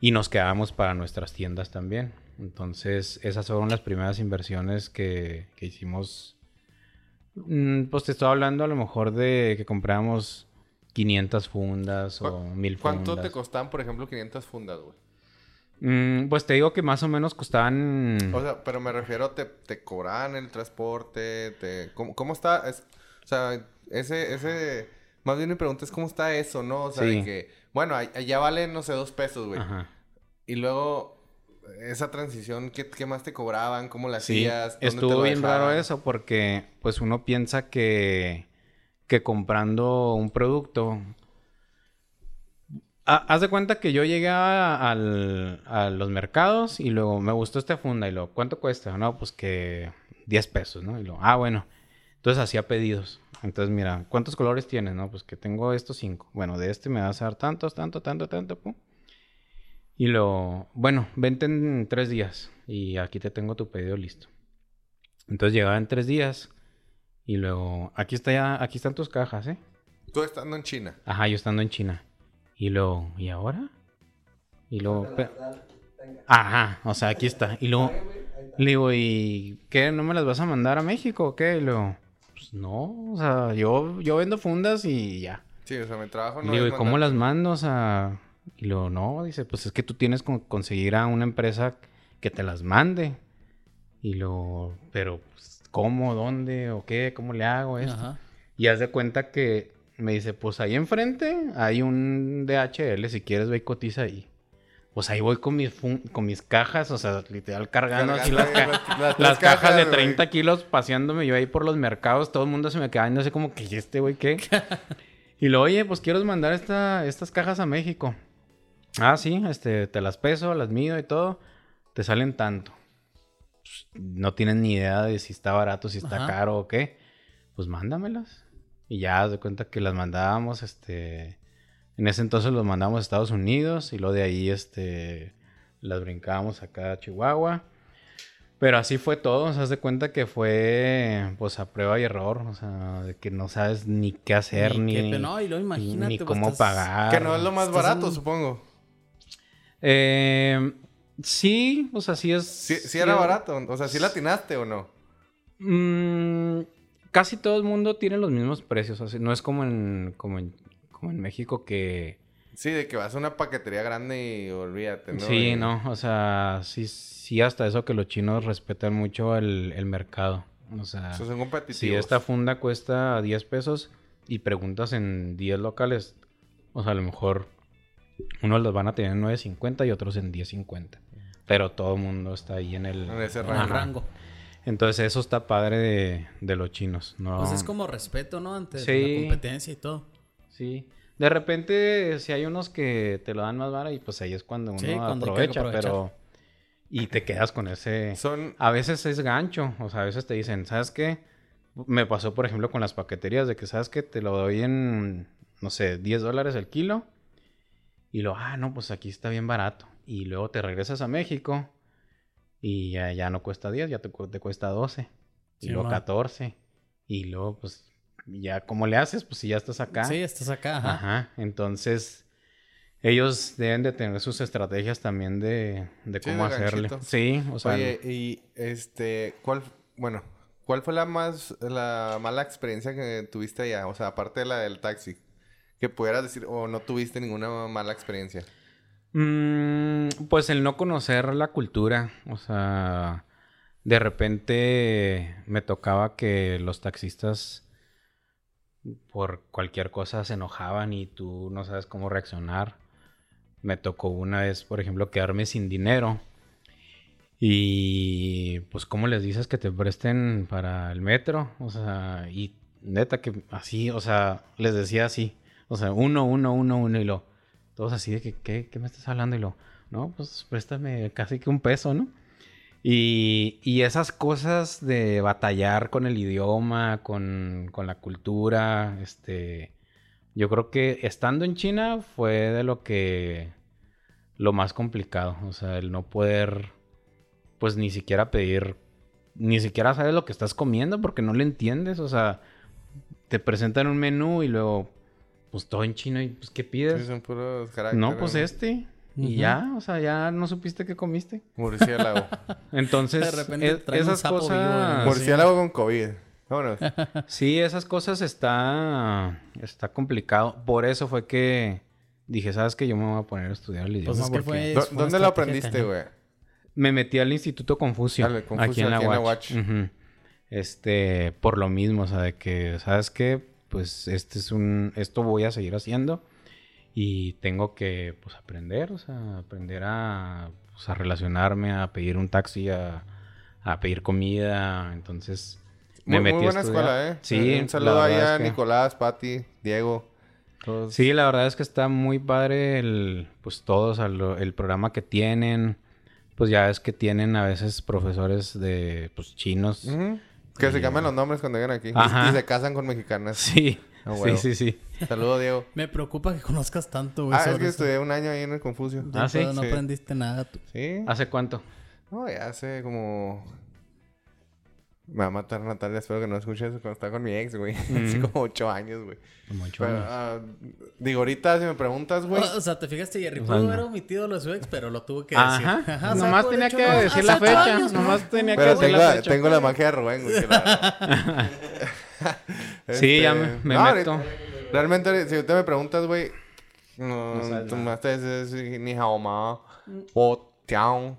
y nos quedábamos para nuestras tiendas también. Entonces, esas fueron las primeras inversiones que, que hicimos. Mm, Pues te estoy hablando a lo mejor de que compramos 500 fundas o 1000 fundas. ¿Cuánto te costaban, por ejemplo, 500 fundas, güey? Mm, pues te digo que más o menos costaban... O sea, pero me refiero, te, te cobraban el transporte, te... ¿Cómo, cómo está? Es- o sea, ese, ese... Más bien mi pregunta es cómo está eso, ¿no? O sea, de Sí. que... Bueno, allá vale, no sé, dos pesos, güey. Ajá. Y luego, esa transición, ¿qué, qué más te cobraban? ¿Cómo la Sí, hacías? ¿Dónde te estuvo lo bien raro eso porque pues uno piensa que, que comprando un producto... Ha- haz de cuenta que yo llegué a, al- a los mercados y luego me gustó esta funda y luego, ¿cuánto cuesta? No, pues que 10 pesos, ¿no? Y luego, ah, bueno. Entonces hacía pedidos. Entonces, mira, ¿cuántos colores tienes? No, pues que tengo estos cinco. Bueno, de este me vas a dar tantos, tanto, tanto, tanto, pum. Y lo, bueno, vente en tres días y aquí te tengo tu pedido listo. Entonces llegaba en tres días y luego, aquí está ya, aquí están tus cajas, ¿eh? Tú estando en China. Ajá, yo estando en China. Y luego, ¿y ahora? Y luego, ajá, o sea, aquí está. Y luego, le digo, ¿y qué? ¿No me las vas a mandar a México o qué? Y luego, pues no, o sea, yo, yo vendo fundas y ya. Sí, o sea, mi trabajo no le digo, ¿y cómo las mando? O sea, y luego, no, dice, pues es que tú tienes que conseguir a una empresa que te las mande. Y luego, pero, pues, ¿cómo? ¿Dónde? ¿O qué? ¿Cómo le hago esto? Ajá. Y haz de cuenta que me dice, pues ahí enfrente hay un DHL, si quieres ve y cotiza ahí. Pues ahí voy con mis, fun- con mis cajas, o sea, literal cargando así las, ca- las- las las tres cajas de güey. 30 kilos paseándome yo ahí por los mercados, todo el mundo se me queda viendo así como que, ¿y este güey qué? y lo oye, pues quiero mandar esta, estas cajas a México. Ah, sí, este, te las peso, las mido y todo, te salen tanto. Pues, no tienen ni idea de si está barato, si está Ajá. caro o qué. Pues mándamelas. Y ya haz de cuenta que las mandábamos, este... En ese entonces los mandábamos a Estados Unidos y luego de ahí, este... Las brincábamos acá a Chihuahua. Pero así fue todo, o sea, haz de cuenta que fue, pues, a prueba y error, o sea, de que no sabes ni qué hacer, Ni ni, qué no, y luego imagínate, ni pues, cómo estás- pagar. Que no es lo más barato, en- supongo. Eh, sí, o sea, sí es... Sí, sí era barato. O sea, ¿sí la atinaste o no? Mm, casi todo el mundo tiene los mismos precios. así, no es como en, como en, como en México que... Sí, de que vas a una paquetería grande y olvídate, ¿no? Sí, no. O sea, sí, sí hasta eso que los chinos respetan mucho el, el mercado. O sea, O sea, son competitivos. si esta funda cuesta 10 pesos y preguntas en 10 locales, o sea, a lo mejor unos los van a tener en 9.50 y otros en 10.50. Pero todo el mundo está ahí en el... En ese En rango. Entonces eso está padre de, de los chinos. ¿no? Pues es como respeto, ¿no? Ante Sí. la competencia y todo. Sí. De repente, si hay unos que te lo dan más barato y pues ahí es cuando uno Sí, cuando aprovecha, pero... Y te quedas con ese... Son... A veces es gancho, o sea, a veces te dicen, ¿sabes qué? Me pasó, por ejemplo, con las paqueterías de que, ¿sabes qué? Te lo doy en, no sé, 10 dólares el kilo. Y lo, ah, no, pues aquí está bien barato. Y luego te regresas a México y ya, ya no cuesta 10, ya te, cu- te cuesta 12. Y luego man. 14. Y luego, pues, ya, ¿cómo le haces? Pues si ya estás acá. Sí, estás acá, ajá. Ajá. Entonces, ellos deben de tener sus estrategias también de, de Sí, cómo de hacerle. ganchito. Sí, o sea, Oye, y este... ¿Cuál... Bueno... ¿Cuál fue la más... La mala experiencia que tuviste allá? O sea, aparte de la del taxi. Que pudieras decir... O no tuviste ninguna mala experiencia. Mm, pues el no conocer la cultura, o sea, de repente me tocaba que los taxistas por cualquier cosa se enojaban y tú no sabes cómo reaccionar. Me tocó una vez, por ejemplo, quedarme sin dinero. Y pues, ¿cómo les dices que te presten para el metro? O sea, y neta que así, o sea, les decía así. O sea, uno, uno, uno, uno y lo. Todos así de que, ¿qué, me estás hablando? Y lo, no, pues préstame casi que un peso, ¿no? Y, y esas cosas de batallar con el idioma, con, con la cultura, este, yo creo que estando en China fue de lo que, lo más complicado, o sea, el no poder, pues ni siquiera pedir, ni siquiera sabes lo que estás comiendo porque no le entiendes, o sea, te presentan un menú y luego pues todo en chino y pues ¿qué Sí, pides? son puros caracteres. no, pues este. Y ya, o sea, ya no supiste qué comiste. Murciélago. Entonces, De repente es- traen un esas cosas... Murciélago con COVID. Vámonos. Sí, esas cosas está, está complicado. Por eso fue que dije, ¿sabes qué? Yo me voy a poner a estudiar el idioma. Pues es que porque fue- ¿Dó- fue una ¿Dónde lo aprendiste, güey? Me metí al Instituto Confucio. Al Confucio, aquí en la aquí en la Watch. Este, por lo mismo, o sea, de que, ¿sabes qué? Pues este es un, esto voy a seguir haciendo y tengo que, pues, aprender, o sea, aprender a, pues, a relacionarme, a pedir un taxi, a, a pedir comida, entonces... Muy, me metí muy a buena estudiar. escuela, ¿eh? Sí, Un saludo ahí a es que- Nicolás, Pati, Diego. Todos. Sí, la verdad es que está muy padre el, pues todos, el programa que tienen. Pues ya es que tienen a veces profesores de, pues, chinos. Ujú. Que se cambian los nombres cuando llegan aquí. Y- Ajá. Y, se casan con mexicanas. Sí, Ah, sí, sí, sí. Saludo, Diego. Me preocupa que conozcas tanto, güey. Ah, es que eso. estudié un año ahí en el Confucio. Ah, ¿sí? pero No Sí. aprendiste nada tú. Sí. ¿Hace cuánto? No, ya hace como... Me va a matar Natalia, espero que no escuche eso cuando estaba con mi ex, güey. Hace Mm. como ocho años, güey. Como ocho Pero, años. ah, digo, ahorita si me preguntas, güey... O, o sea, te fijaste, Jerry pudo haber no. omitido lo de su ex, pero lo tuvo que decir. Ajá. Nomás tenía que no, decir hace la fecha. años, ¿no? Nomás tenía que Pero decir la fecha. tengo la magia de Rubén, güey. Sí, ya me- Este, me no, meto. ahorita- Realmente, si te me preguntas, güey... No, No tú nada. más te dices ni hao ma o tiao.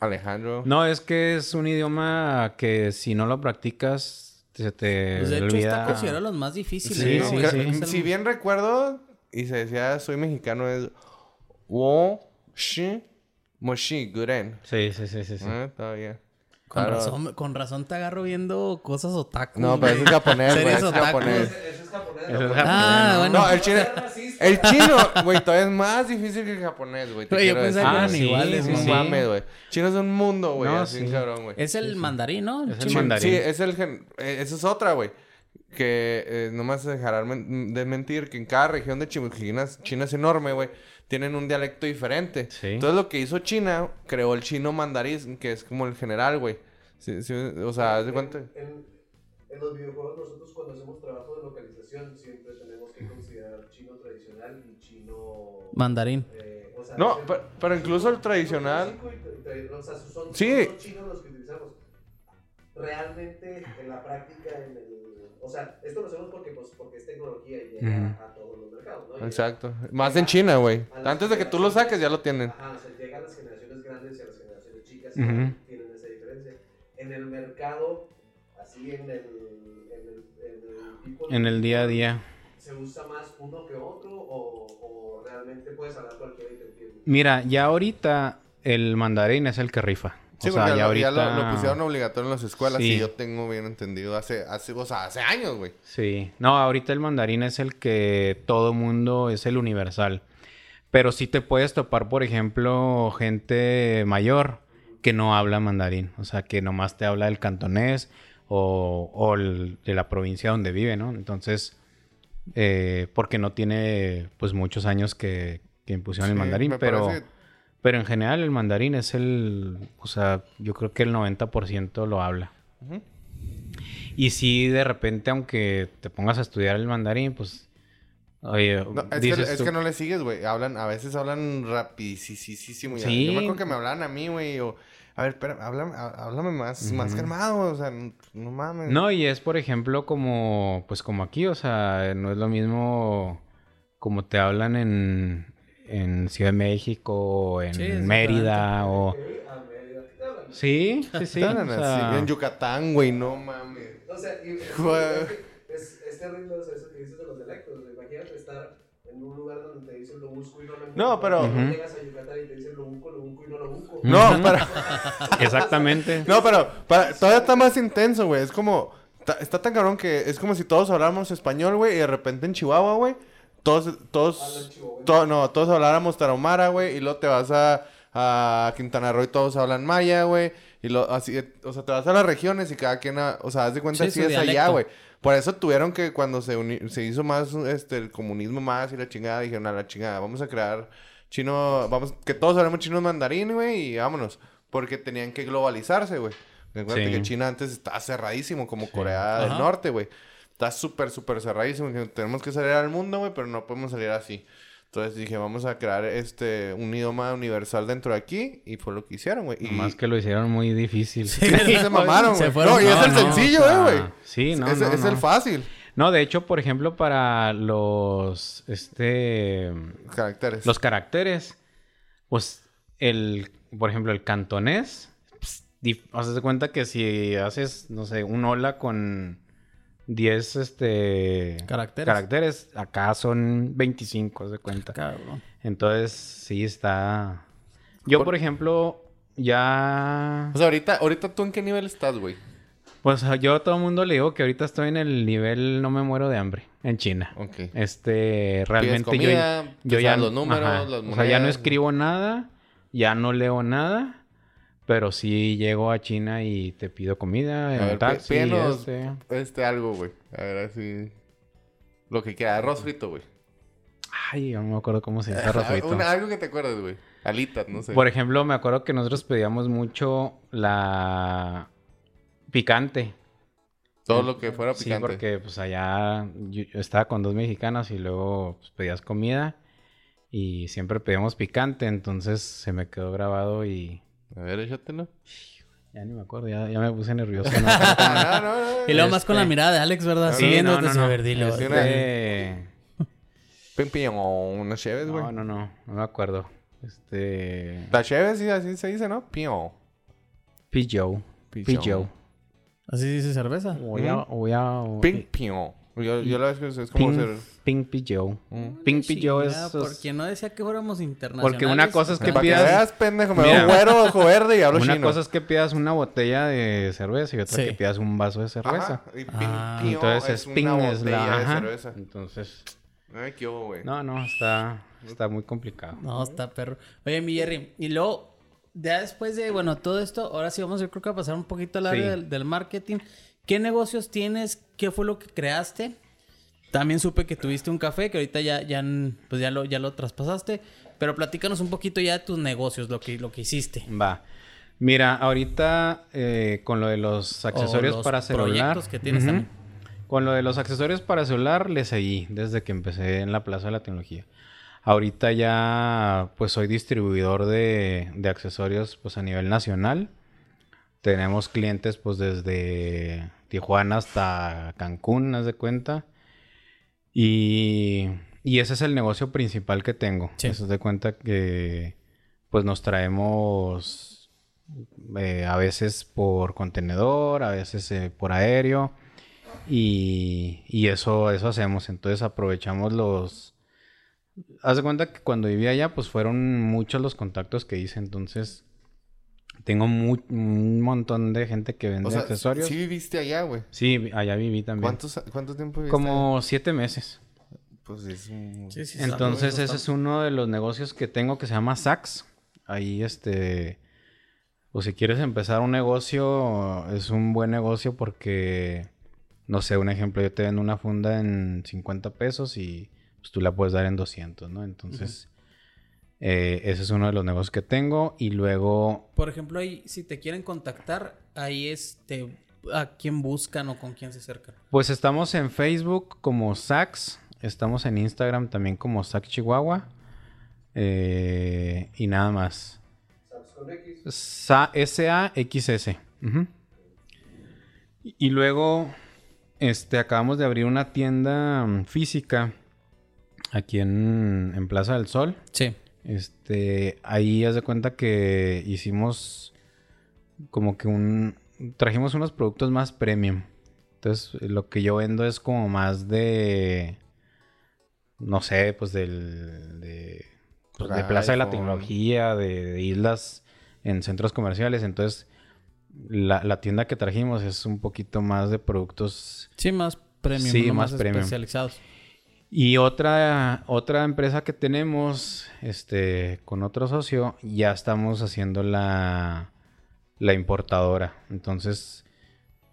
Alejandro. No, es que es un idioma que si no lo practicas, se te Pues de hecho olvida. está considerado los más difíciles. Sí, ¿no, sí, sí. Si bien recuerdo, y se decía soy mexicano, es wo shi moshi guren. Sí, sí, sí, sí. sí. Ah, todavía. Con, Claro. razón, con razón te agarro viendo cosas otaku. No, pero eso es japonés, güey. Eso es japonés. Eso es japonés. Eso Ah, ¿no? bueno. No, el chino, el chino, güey, todavía es más difícil que el japonés, güey. te yo decir. que Ah, eran sí, iguales, sí, No güey. sí. mames, güey. Chino es un mundo, güey. No, así, sí. cabrón, güey. Es el mandarín, ¿no? Es el chino. mandarín. Sí, es el gen... eh, esa es otra, güey. Que eh, no me dejar men- de mentir que en cada región de China, China es enorme, güey. Tienen un dialecto diferente. Sí. Entonces lo que hizo China, creó el chino mandarín, que es como el general, güey. Sí, sí, o sea, haz de cuenta. En, en los videojuegos nosotros cuando hacemos trabajo de localización siempre tenemos que considerar chino tradicional y chino... Mandarín. eh, o sea, No, el- pero, pero incluso el tradicional. y o sea, son, Sí. son chinos los que utilizamos. Realmente en la práctica, en el, o sea, esto lo hacemos porque, pues, porque es tecnología y llega Ujú. a todos los mercados, ¿no? Llega- Exacto. Más en China, güey. Antes de que tú lo saques, ya lo tienen. Ajá, o sea, llegan las generaciones grandes y a las generaciones chicas que tienen esa diferencia. En el mercado, así en el, en el, en el, tipo de- En el día a día. ¿Se usa más uno que otro o, o realmente puedes hablar cualquiera y te entiende? Mira, ya ahorita el mandarín es el que rifa. Sí, o sea, porque ya lo- ahorita... lo, lo pusieron obligatorio en las escuelas Sí. y yo tengo bien entendido hace, hace, o sea, hace años, güey. Sí. No, ahorita el mandarín es el que todo mundo es el universal. Pero sí te puedes topar, por ejemplo, gente mayor que no habla mandarín. O sea, que nomás te habla del cantonés o, o el- de la provincia donde vive, ¿no? Entonces, eh, porque no tiene, pues, muchos años que, que impusieron el mandarín. me Pero, parece- pero en general el mandarín es el... O sea, yo creo que el 90% lo habla. Y si de repente, aunque te pongas a estudiar el mandarín, pues. Oye, No, es, que, es que no le sigues, güey. Hablan, a veces hablan rapidísimo. Sí. Yo me acuerdo que me hablaban a mí, güey. O, a ver, espera, háblame, há- háblame más, más Ujú. calmado. O sea, no, no mames. No, y es por ejemplo como. Pues como aquí, o sea, no es lo mismo como te hablan en. En Ciudad de México, o en Sí, Mérida, o. Sí, sí, sí. O sea, En Yucatán, güey, no mames. O sea, y, Güey. es, es terrible o sea, eso que dices de los dialectos. Imagínate estar en un lugar donde te dicen lo busco y no lo No, pero- Luego Ujú. Llegas a Yucatán y te dicen lo busco, lo busco y no lo busco. No, pero. Exactamente. No, pero para- todavía está más intenso, güey. Es como. Está tan cabrón que es como si todos habláramos español, güey, y de repente en Chihuahua, güey, todos, todos, to- no, todos habláramos tarahumara, güey, y luego te vas a, a Quintana Roo y todos hablan maya, güey, y lo, así, o sea, te vas a las regiones y cada quien, o sea, haz de cuenta Sí, su es allá, güey. Por eso tuvieron que cuando se, uni- se hizo más, este, el comunismo más y la chingada, dijeron a la chingada, vamos a crear chino, vamos, que todos hablemos chino mandarín, güey, y vámonos. Porque tenían que globalizarse, güey. Recuerda Sí. que China antes estaba cerradísimo, como Corea del Ajá. Norte, güey. Está súper, súper cerradísimo. Tenemos que salir al mundo, güey, pero no podemos salir así. Entonces dije, vamos a crear este un idioma universal dentro de aquí. Y fue lo que hicieron, güey. Y Más que lo hicieron muy difícil. Sí, se mamaron, Se güey. fueron- No, y es no, el no, sencillo, eh, güey. Ah, sí, no, es, no, es no. el fácil. No, de hecho, por ejemplo, para los este Caracteres. los caracteres, pues el, por ejemplo, el cantonés, pues, dif- haces de cuenta que si haces, no sé, un hola con 10 este Caracteres. caracteres, acá son 25, haz de cuenta. Cabrón. Entonces, sí está Yo, por ejemplo, ya O sea, ahorita, ahorita tú en qué nivel estás, güey. Pues yo a todo el mundo le digo que ahorita estoy en el nivel no me muero de hambre en China. Ok. Este, realmente yo- comida, yo, te ya los números, las O sea, ya no monedas. escribo nada, ya no leo nada, pero sí llego a China y te pido comida en ver, taxi, este. este algo, güey. A ver, así. Lo que queda, arroz frito, güey. Ay, yo no me acuerdo cómo se dice arroz frito. Una- algo que te acuerdes, güey. Alitas, no sé. Por ejemplo, me acuerdo que nosotros pedíamos mucho la picante. Todo lo que fuera Sí, picante. porque pues allá yo, yo estaba con dos mexicanas y luego pues, pedías comida y siempre pedíamos picante, entonces se me quedó grabado y A ver, échatelo. ya ni me acuerdo, ya, ya me puse nervioso. ¿no? No, no, no. Y luego más con la Este- mirada de Alex, ¿verdad? Sí, Siguiéndote, no, no, dilo. Es una- o unas cheves, güey. No, no, no, no me acuerdo. Este... La cheve sí, así se dice, ¿no? Pío. Pijo. Pijo. Así dice cerveza. Voy a... Voy a... Ping, pío. Yo, yo la vez que es como Ping, ser... ping Pijo. Mm. Ping Pijo es... Porque no decía que fuéramos internacionales. Porque una cosa es que Para que pidas- veas, pendejo, me veo güero, ojo verde y hablo Una chino. cosa es que pidas una botella de cerveza y otra Sí. que pidas un vaso de cerveza. Ajá. Y ping, Ah. Entonces es una es la... de Ajá. cerveza. Entonces... Ay, qué hubo, güey. No, no, está, está muy complicado. No, está perro. Oye, mi Jerry, y luego, ya después de, bueno, todo esto, ahora sí vamos, yo creo que a pasar un poquito al área Sí. del, del marketing. ¿Qué negocios tienes? ¿Qué fue lo que creaste? También supe que tuviste un café, que ahorita ya, ya, pues ya lo, ya lo traspasaste. Pero platícanos un poquito ya de tus negocios, lo que, lo que hiciste. Va. Mira, ahorita eh, con lo de los accesorios los para celular. proyectos que tienes también. Con lo de los accesorios para celular le seguí desde que empecé en la Plaza de la Tecnología. Ahorita ya pues soy distribuidor de, de accesorios pues a nivel nacional. Tenemos clientes pues desde Tijuana hasta Cancún, haz de cuenta. Y, y ese es el negocio principal que tengo. Sí. Haz de cuenta que pues nos traemos eh, a veces por contenedor, a veces eh, por aéreo. Y, y eso, eso hacemos. Entonces aprovechamos los... Haz de cuenta que cuando vivía allá, pues fueron muchos los contactos que hice. Entonces, tengo un montón de gente que vende O sea, accesorios. sí Sí, viviste allá, güey. allá viví también. ¿Cuántos, ¿Cuánto tiempo viviste Como siete meses. Pues es un... Sí, sí, Entonces, ese es uno de los negocios que tengo que se llama Sax. Ahí, este... O si quieres empezar un negocio, es un buen negocio porque... No sé, un ejemplo, yo te vendo una funda en 50 pesos y pues tú la puedes dar en 200, ¿no? Entonces, eh, ese es uno de los negocios que tengo. Y luego, Por ejemplo, ahí, si te quieren contactar, ahí este, ¿a quién buscan o con quién se acercan? pues estamos en Facebook como Sax. Estamos en Instagram también como Sax Chihuahua. eh, y nada más. Sa- S-A-X-S. Ujú. Y y luego, este, acabamos de abrir una tienda mm, física aquí en, en Plaza del Sol. Sí. Este, ahí haz de cuenta que hicimos como que un... Trajimos unos productos más premium. Entonces, lo que yo vendo es como más de... No sé, pues del... De, pues, de Plaza de la. Tecnología, de, de islas en centros comerciales. Entonces, la, la tienda que trajimos es un poquito más de productos Sí, más premium, Sí, no más más, premium. especializados. Y otra, otra empresa que tenemos, este, con otro socio, ya estamos haciendo la, la importadora. Entonces,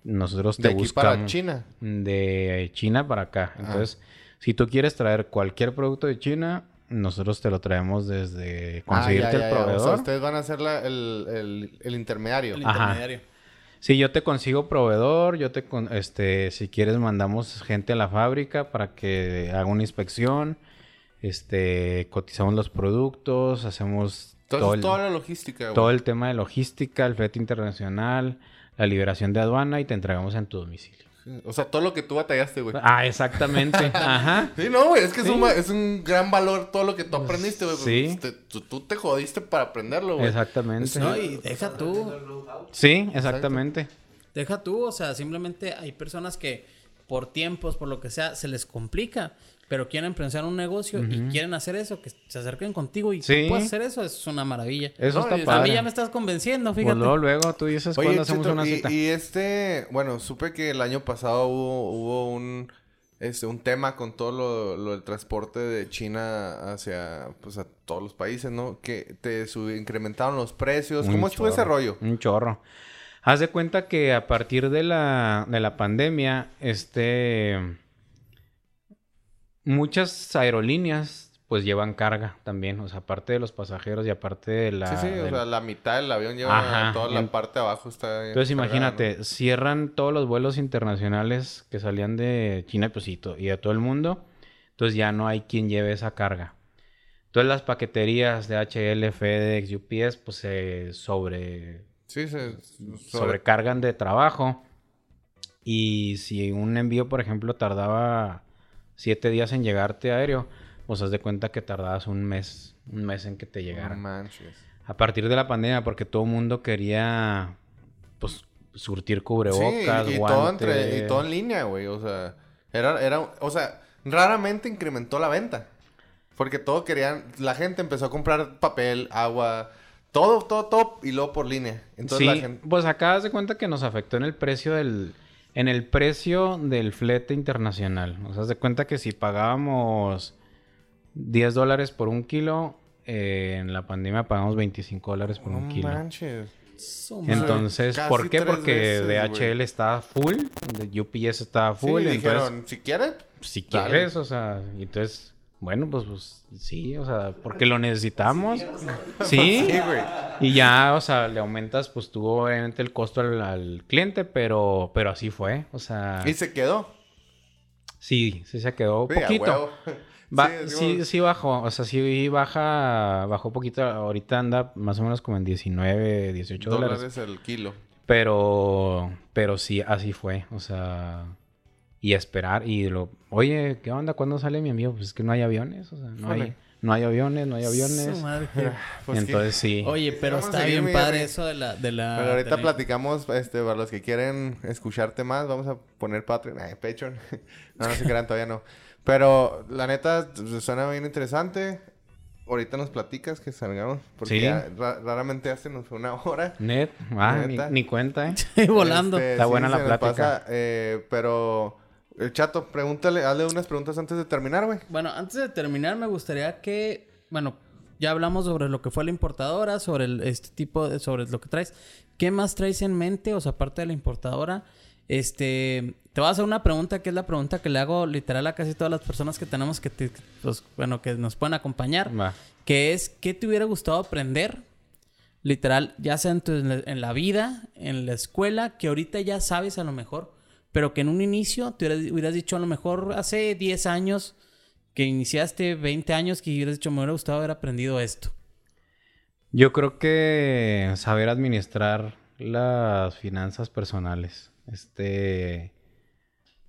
nosotros te De aquí buscamos para China. de China para acá. Entonces, si tú quieres traer cualquier producto de China, nosotros te lo traemos desde conseguirte Ah, ya, ya, el ya. proveedor. O sea, ustedes van a ser la- el, el, el intermediario. El Ajá. Sí, yo te consigo proveedor, yo te con, este, si quieres mandamos gente a la fábrica para que haga una inspección, este, cotizamos los productos, hacemos Entonces, todo el, toda la logística, güey. todo el tema de logística, el flete internacional, la liberación de aduana y te entregamos en tu domicilio. O sea, todo lo que tú batallaste, güey. Ah, exactamente. Ajá. Sí, no, güey, es que es, Sí. un, es un gran valor todo lo que tú aprendiste, güey. Sí. Pues, te- tú, tú te jodiste para aprenderlo, güey. Exactamente. No, y deja tú. Sí, exactamente. Deja tú, o sea, simplemente hay personas que por tiempos, por lo que sea, se les complica, pero quieren emprender un negocio y quieren hacer eso, que se acerquen contigo y tú Sí. puedes hacer eso, es una maravilla. Eso No, está y- A padre. mí ya me estás convenciendo, Pues fíjate. luego, luego tú dices Oye, cuándo hacemos una y, cita. y este, bueno, supe que el año pasado hubo, hubo un, este, un tema con todo lo, lo del transporte de China hacia, pues, a todos los países, ¿no? Que te sub- incrementaron los precios. Un ¿Cómo estuvo ese rollo? Un chorro. Haz de cuenta que a partir de la, de la pandemia, este... Muchas aerolíneas pues llevan carga también, o sea, aparte de los pasajeros y aparte de la... sí, sí, o sea, la mitad del avión lleva Ajá, toda la en- parte de abajo está Entonces cargada, imagínate, cierran todos los vuelos internacionales que salían de China pues, y, y de todo el mundo. Entonces ya no hay quien lleve esa carga. Entonces las paqueterías de HL, FedEx, UPS pues se sobre, ¿no? Sí, se... sobrecargan de trabajo. Y si un envío, por ejemplo, tardaba siete días en llegarte aéreo, pues haz de cuenta que tardabas un mes, un mes en que te No llegara. manches. A partir de la pandemia, porque todo el mundo quería, pues, surtir cubrebocas, sí, y, guantes. todo entre, y todo en línea, güey. O sea, era, era, o sea, raramente incrementó la venta. Porque todo querían, la gente empezó a comprar papel, agua, todo, todo, todo, y luego por línea. Entonces sí, la gente... pues acá haz de cuenta que nos afectó en el precio del... En el precio del flete internacional. O sea, de cuenta que si pagábamos 10 dólares por un kilo, eh, en la pandemia pagamos 25 dólares por un kilo. manches. Entonces, Casi ¿por qué? Porque veces, DHL güey. estaba full, de UPS estaba Sí, full, entonces dijeron, si quieres, si Dale. quieres, o sea, y entonces, bueno, pues, pues sí, o sea, porque lo necesitamos. Sí, sí, güey. y ya, o sea, le aumentas, pues tú obviamente el costo al, al cliente, pero, pero así fue, o sea, Y se quedó. sí, sí se quedó Sí, poquito. Va- Sí, sí bajó, o sea, sí baja, bajó poquito, ahorita anda más o menos como en 19, 18 dólares. dólares el kilo. Pero, pero sí, así fue. O sea, y esperar. Y lo, oye, ¿qué onda? ¿Cuándo sale mi envío? Pues es que no hay aviones. O sea, no hay, Híjole. no hay aviones, no hay Su aviones. madre, que- Pues. Entonces sí. Oye, pero Vamos está seguir, bien padre eso de la... De la Pero ahorita la- platicamos, este, para los que quieren escucharte más, vamos a poner Patreon, eh, Patreon. no, no se crean, todavía no. Pero la neta suena bien interesante. Ahorita nos platicas que salgamos, porque Sí. ya ra- raramente hace nos fue una hora. Net, ah, ni, Neta. ni cuenta, ¿eh? volando. Este, Está buena la plática. pasa, eh, pero el chato, pregúntale, hazle unas preguntas antes de terminar, güey. Bueno, antes de terminar, me gustaría que, bueno, ya hablamos sobre lo que fue la importadora, sobre el- este tipo de, sobre lo que traes. ¿Qué más traes en mente? O sea, aparte de la importadora, este, te voy a hacer una pregunta que es la pregunta que le hago literal a casi todas las personas que tenemos que, te- pues, bueno, que nos pueden acompañar, que es, ¿qué te hubiera gustado aprender? Literal, ya sea en, tu- en la vida, en la escuela, que ahorita ya sabes a lo mejor, pero que en un inicio te hubieras, hubieras dicho a lo mejor hace 10 años, que iniciaste 20 años, que hubieras dicho, me hubiera gustado haber aprendido esto. Yo creo que saber administrar las finanzas personales. Este.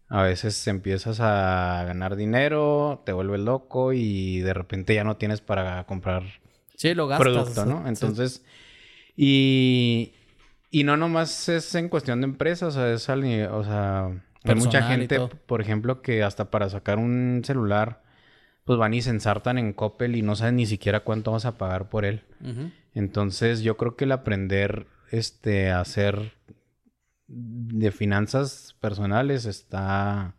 A veces empiezas a ganar dinero, te vuelves loco y de repente ya no tienes para comprar Sí, lo gastas. producto, ¿no? sí. Entonces, y, y no nomás es en cuestión de empresas, o sea, es al o sea, hay mucha gente, por ejemplo, que hasta para sacar un celular, pues van y se ensartan en Coppel y no saben ni siquiera cuánto vas a pagar por él. Entonces, yo creo que el aprender este a hacer de finanzas personales está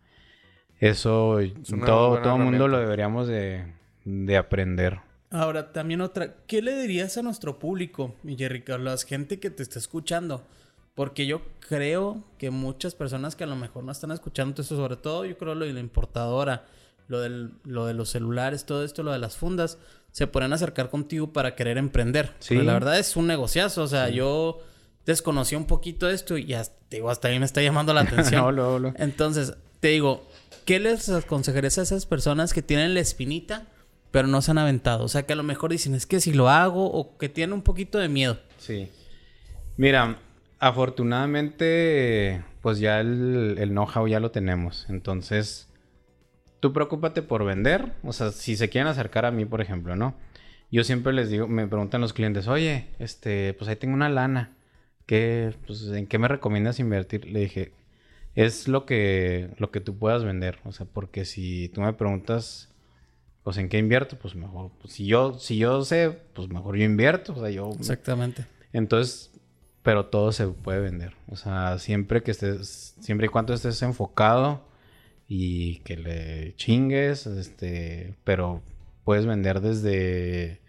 eso todo todo mundo lo deberíamos de, de aprender. Ahora, también otra, ¿qué le dirías a nuestro público, Jerry, a la gente que te está escuchando? Porque yo creo que muchas personas que a lo mejor no están escuchando esto, sobre todo yo creo lo de la importadora, lo, del, lo de los celulares, todo esto, lo de las fundas, se pueden acercar contigo para querer emprender. Sí. Porque la verdad es un negociazo, o sea, yo desconocía un poquito esto y hasta, digo, hasta ahí me está llamando la atención. No, no. Entonces, te digo, ¿qué les aconsejarías a esas personas que tienen la espinita, pero no se han aventado? O sea, que a lo mejor dicen, es que si lo hago, o que tienen un poquito de miedo. Sí. Mira, afortunadamente, pues ya el, know-how ya lo tenemos. Entonces, tú preocúpate por vender. O sea, si se quieren acercar a mí, por ejemplo, ¿no? Yo siempre les digo, me preguntan los clientes, oye, este, pues ahí tengo una lana. ¿Qué, pues, ¿En qué me recomiendas invertir? Le dije, es lo que, lo que tú puedas vender. O sea, porque si tú me preguntas, pues en qué invierto, pues mejor. Pues, si yo, si yo sé, pues mejor yo invierto. O sea, yo. Exactamente. Entonces, pero todo se puede vender. O sea, siempre que estés, siempre y cuando estés enfocado y que le chingues, este, pero puedes vender desde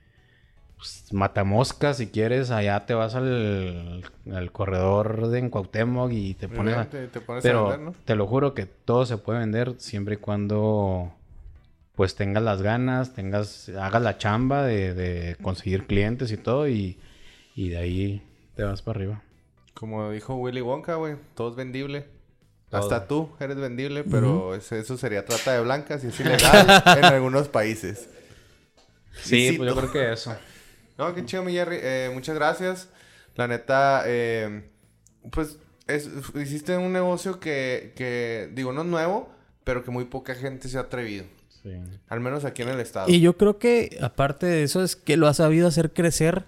pues, matamoscas si quieres, allá te vas al, al corredor de en Cuauhtémoc y te pones a- Te, te pones pero a vender, ¿no? te lo juro que todo se puede vender siempre y cuando pues tengas las ganas, tengas, hagas la chamba de, de conseguir clientes y todo y, y de ahí te vas para arriba. Como dijo Willy Wonka, güey, todo es vendible. Todo. Hasta tú eres vendible, pero eso sería trata de blancas y es ilegal en algunos países. Sí, pues yo creo que eso. No, qué chido, mi Jerry. Eh, muchas gracias. La neta, eh, pues es- hiciste un negocio que, que, digo, no es nuevo, pero que muy poca gente se ha atrevido. Sí. Al menos aquí en el estado. Y yo creo que aparte de eso es que lo has sabido hacer crecer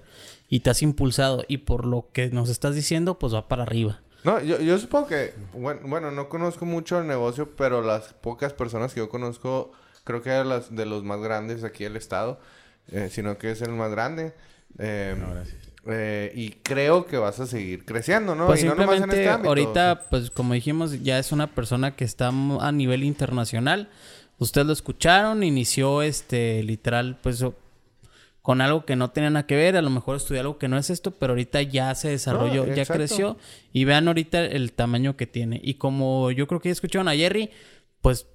y te has impulsado. Y por lo que nos estás diciendo, pues va para arriba. No, yo, yo supongo que, bueno, bueno, no conozco mucho el negocio, pero las pocas personas que yo conozco, creo que eran las de los más grandes aquí del estado, eh, sino que es el más grande. Eh, No, gracias. eh, y creo que vas a seguir creciendo, ¿no? Pues y no nomás en simplemente este ámbito. ahorita, pues como dijimos, ya es una persona que está a nivel internacional. Ustedes lo escucharon, inició este literal, pues con algo que no tenía nada que ver, a lo mejor estudió algo que no es esto, pero ahorita ya se desarrolló, ya exacto. creció y vean ahorita el tamaño que tiene. Y como yo creo que ya escucharon a Jerry, pues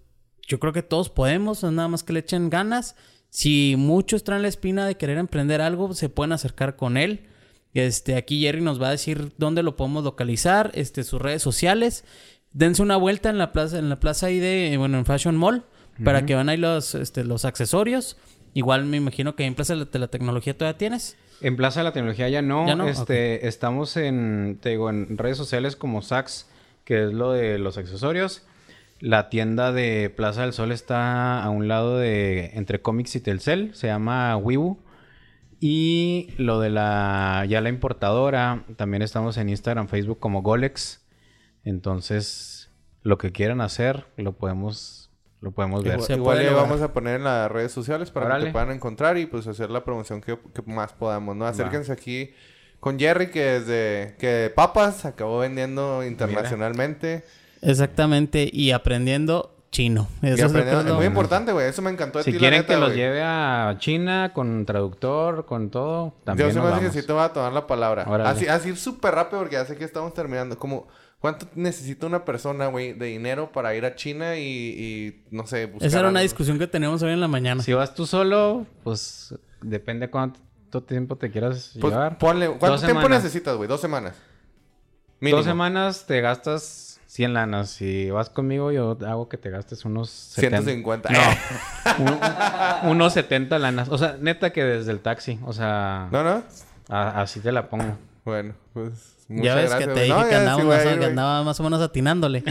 yo creo que todos podemos, nada más que le echen ganas. Si muchos traen la espina de querer emprender algo, se pueden acercar con él. Este, aquí Jerry nos va a decir dónde lo podemos localizar, este, sus redes sociales. Dense una vuelta en la plaza, en la plaza ahí de, bueno, en Fashion Mall, para que vean ahí los, este, los accesorios. Igual me imagino que en Plaza de la Tecnología todavía tienes. En Plaza de la Tecnología ya no. ¿Ya no? Este, Estamos en, te digo, en redes sociales como Sax, que es lo de los accesorios. La tienda de Plaza del Sol está a un lado de entre Comics y Telcel, se llama Wibu. Y lo de la ya la importadora, también estamos en Instagram, Facebook como Golex. Entonces, lo que quieran hacer, lo podemos lo podemos ver. Igual, igual le vamos a poner en las redes sociales para que Órale. te puedan encontrar y pues hacer la promoción que, que más podamos, ¿no? Acérquense aquí con Jerry que desde que papas acabó vendiendo internacionalmente. Exactamente, y aprendiendo chino. Eso es es muy importante, güey. Eso me encantó de Si ti, la quieren neta, que los lleve a China con traductor, con todo, también Yo se me hace que vamos. sí te voy a tomar la palabra. Órale. Así, así súper rápido porque ya sé que estamos terminando. Como, ¿cuánto necesita una persona, güey, de dinero para ir a China y, y, no sé, buscar Esa era una discusión que teníamos hoy en la mañana. Si vas tú solo, pues depende cuánto tiempo te quieras Pues llevar. ponle, ¿cuánto Dos tiempo semanas. necesitas, güey? Dos semanas. Mínimo. Dos semanas te gastas 100 lanas. Si vas conmigo, yo hago que te gastes unos 70. 150. No, un- unos 70 lanas. O sea, neta que desde el taxi. O sea, ¿No, no? a- así te la pongo. Bueno, pues. ya muchas ves gracias, que te dije No, que, ya andaba sí más, ir, que andaba más o menos atinándole.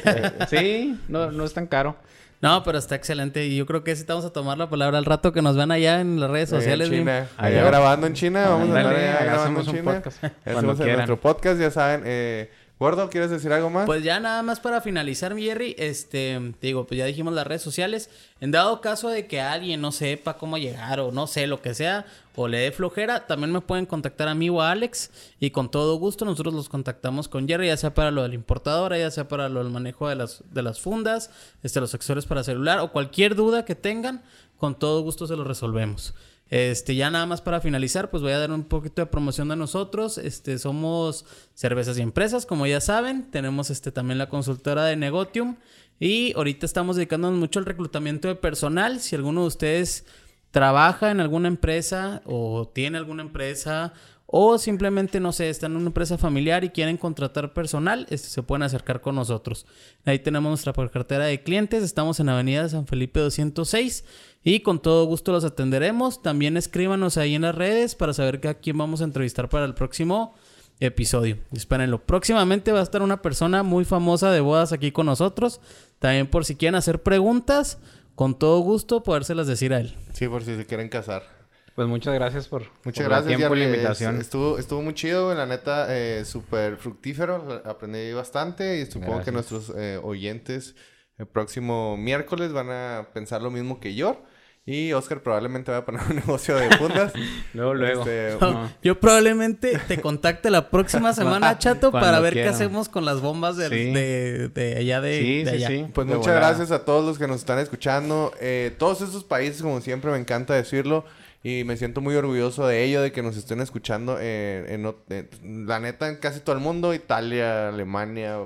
Sí, no, no es tan caro. No, pero está excelente. Y yo creo que sí te vamos a tomar la palabra al rato que nos vean allá en las redes sociales. En. China. Allá. Allá grabando en China. Vamos a andar allá grabando hacemos en un China. podcast. Ya Hacemos en quieran. nuestro podcast, ya saben. Eh, Gordo, ¿quieres decir algo más? Pues ya nada más para finalizar, mi Jerry, este, te digo, pues ya dijimos las redes sociales. En dado caso de que alguien no sepa cómo llegar o no sé lo que sea, o le dé flojera, también me pueden contactar a mí o a Alex y con todo gusto nosotros los contactamos con Jerry, ya sea para lo de la importadora, ya sea para lo del manejo de las, de las fundas, este, los accesorios para celular o cualquier duda que tengan, con todo gusto se lo resolvemos. Este, ya nada más para finalizar, pues voy a dar un poquito de promoción de nosotros. Este, somos cervezas y empresas, como ya saben. Tenemos este también la consultora de Negotium. Y ahorita estamos dedicándonos mucho al reclutamiento de personal. Si alguno de ustedes trabaja en alguna empresa o tiene alguna empresa o simplemente, no sé, están en una empresa familiar y quieren contratar personal, este, se pueden acercar con nosotros. Ahí tenemos nuestra cartera de clientes, estamos en Avenida San Felipe 206 y con todo gusto los atenderemos. También escríbanos ahí en las redes para saber a quién vamos a entrevistar para el próximo episodio. Espérenlo. Próximamente va a estar una persona muy famosa de bodas aquí con nosotros. También por si quieren hacer preguntas, con todo gusto podérselas decir a él. Sí, por si se quieren casar. Pues muchas gracias por, Muchas por gracias, el tiempo y la invitación. Estuvo, estuvo muy chido, la neta, eh, súper fructífero. Aprendí bastante y supongo que Gracias. nuestros eh, oyentes el próximo miércoles van a pensar lo mismo que yo. Y Oscar probablemente va a poner un negocio de fundas. Luego, luego. Este, No. Yo probablemente te contacte la próxima semana, chato, Cuando para ver qué hacemos con las bombas del- Sí. de, de allá de, Sí, de sí, allá. sí. Pues De muchas volada. gracias a todos los que nos están escuchando. Eh, todos estos países, como siempre, me encanta decirlo. Y me siento muy orgulloso de ello, de que nos estén escuchando en, en ot- en- la neta, en casi todo el mundo. Italia, Alemania...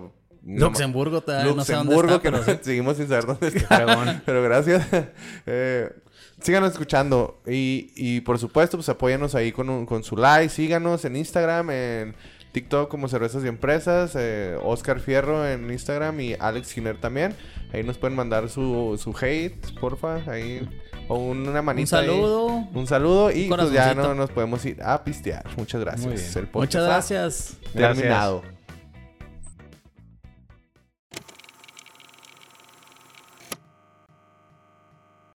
Luxemburgo, todavía no sé dónde Luxemburgo, está, que pero no- sí. seguimos sin saber dónde está. Pero gracias. Eh, síganos escuchando. Y, y por supuesto, pues apóyanos ahí con, un- con su like. Síganos en Instagram, en TikTok como Cervezas y Empresas. eh, Oscar Fierro en Instagram y Alex Giner también. Ahí nos pueden mandar su, su hate, porfa. Ahí. O una Un manita. ahí. saludo. Un saludo y pues ya no nos podemos ir a pistear. Muchas gracias. Muy bien. El podcast Muchas ha gracias. Gracias. Terminado.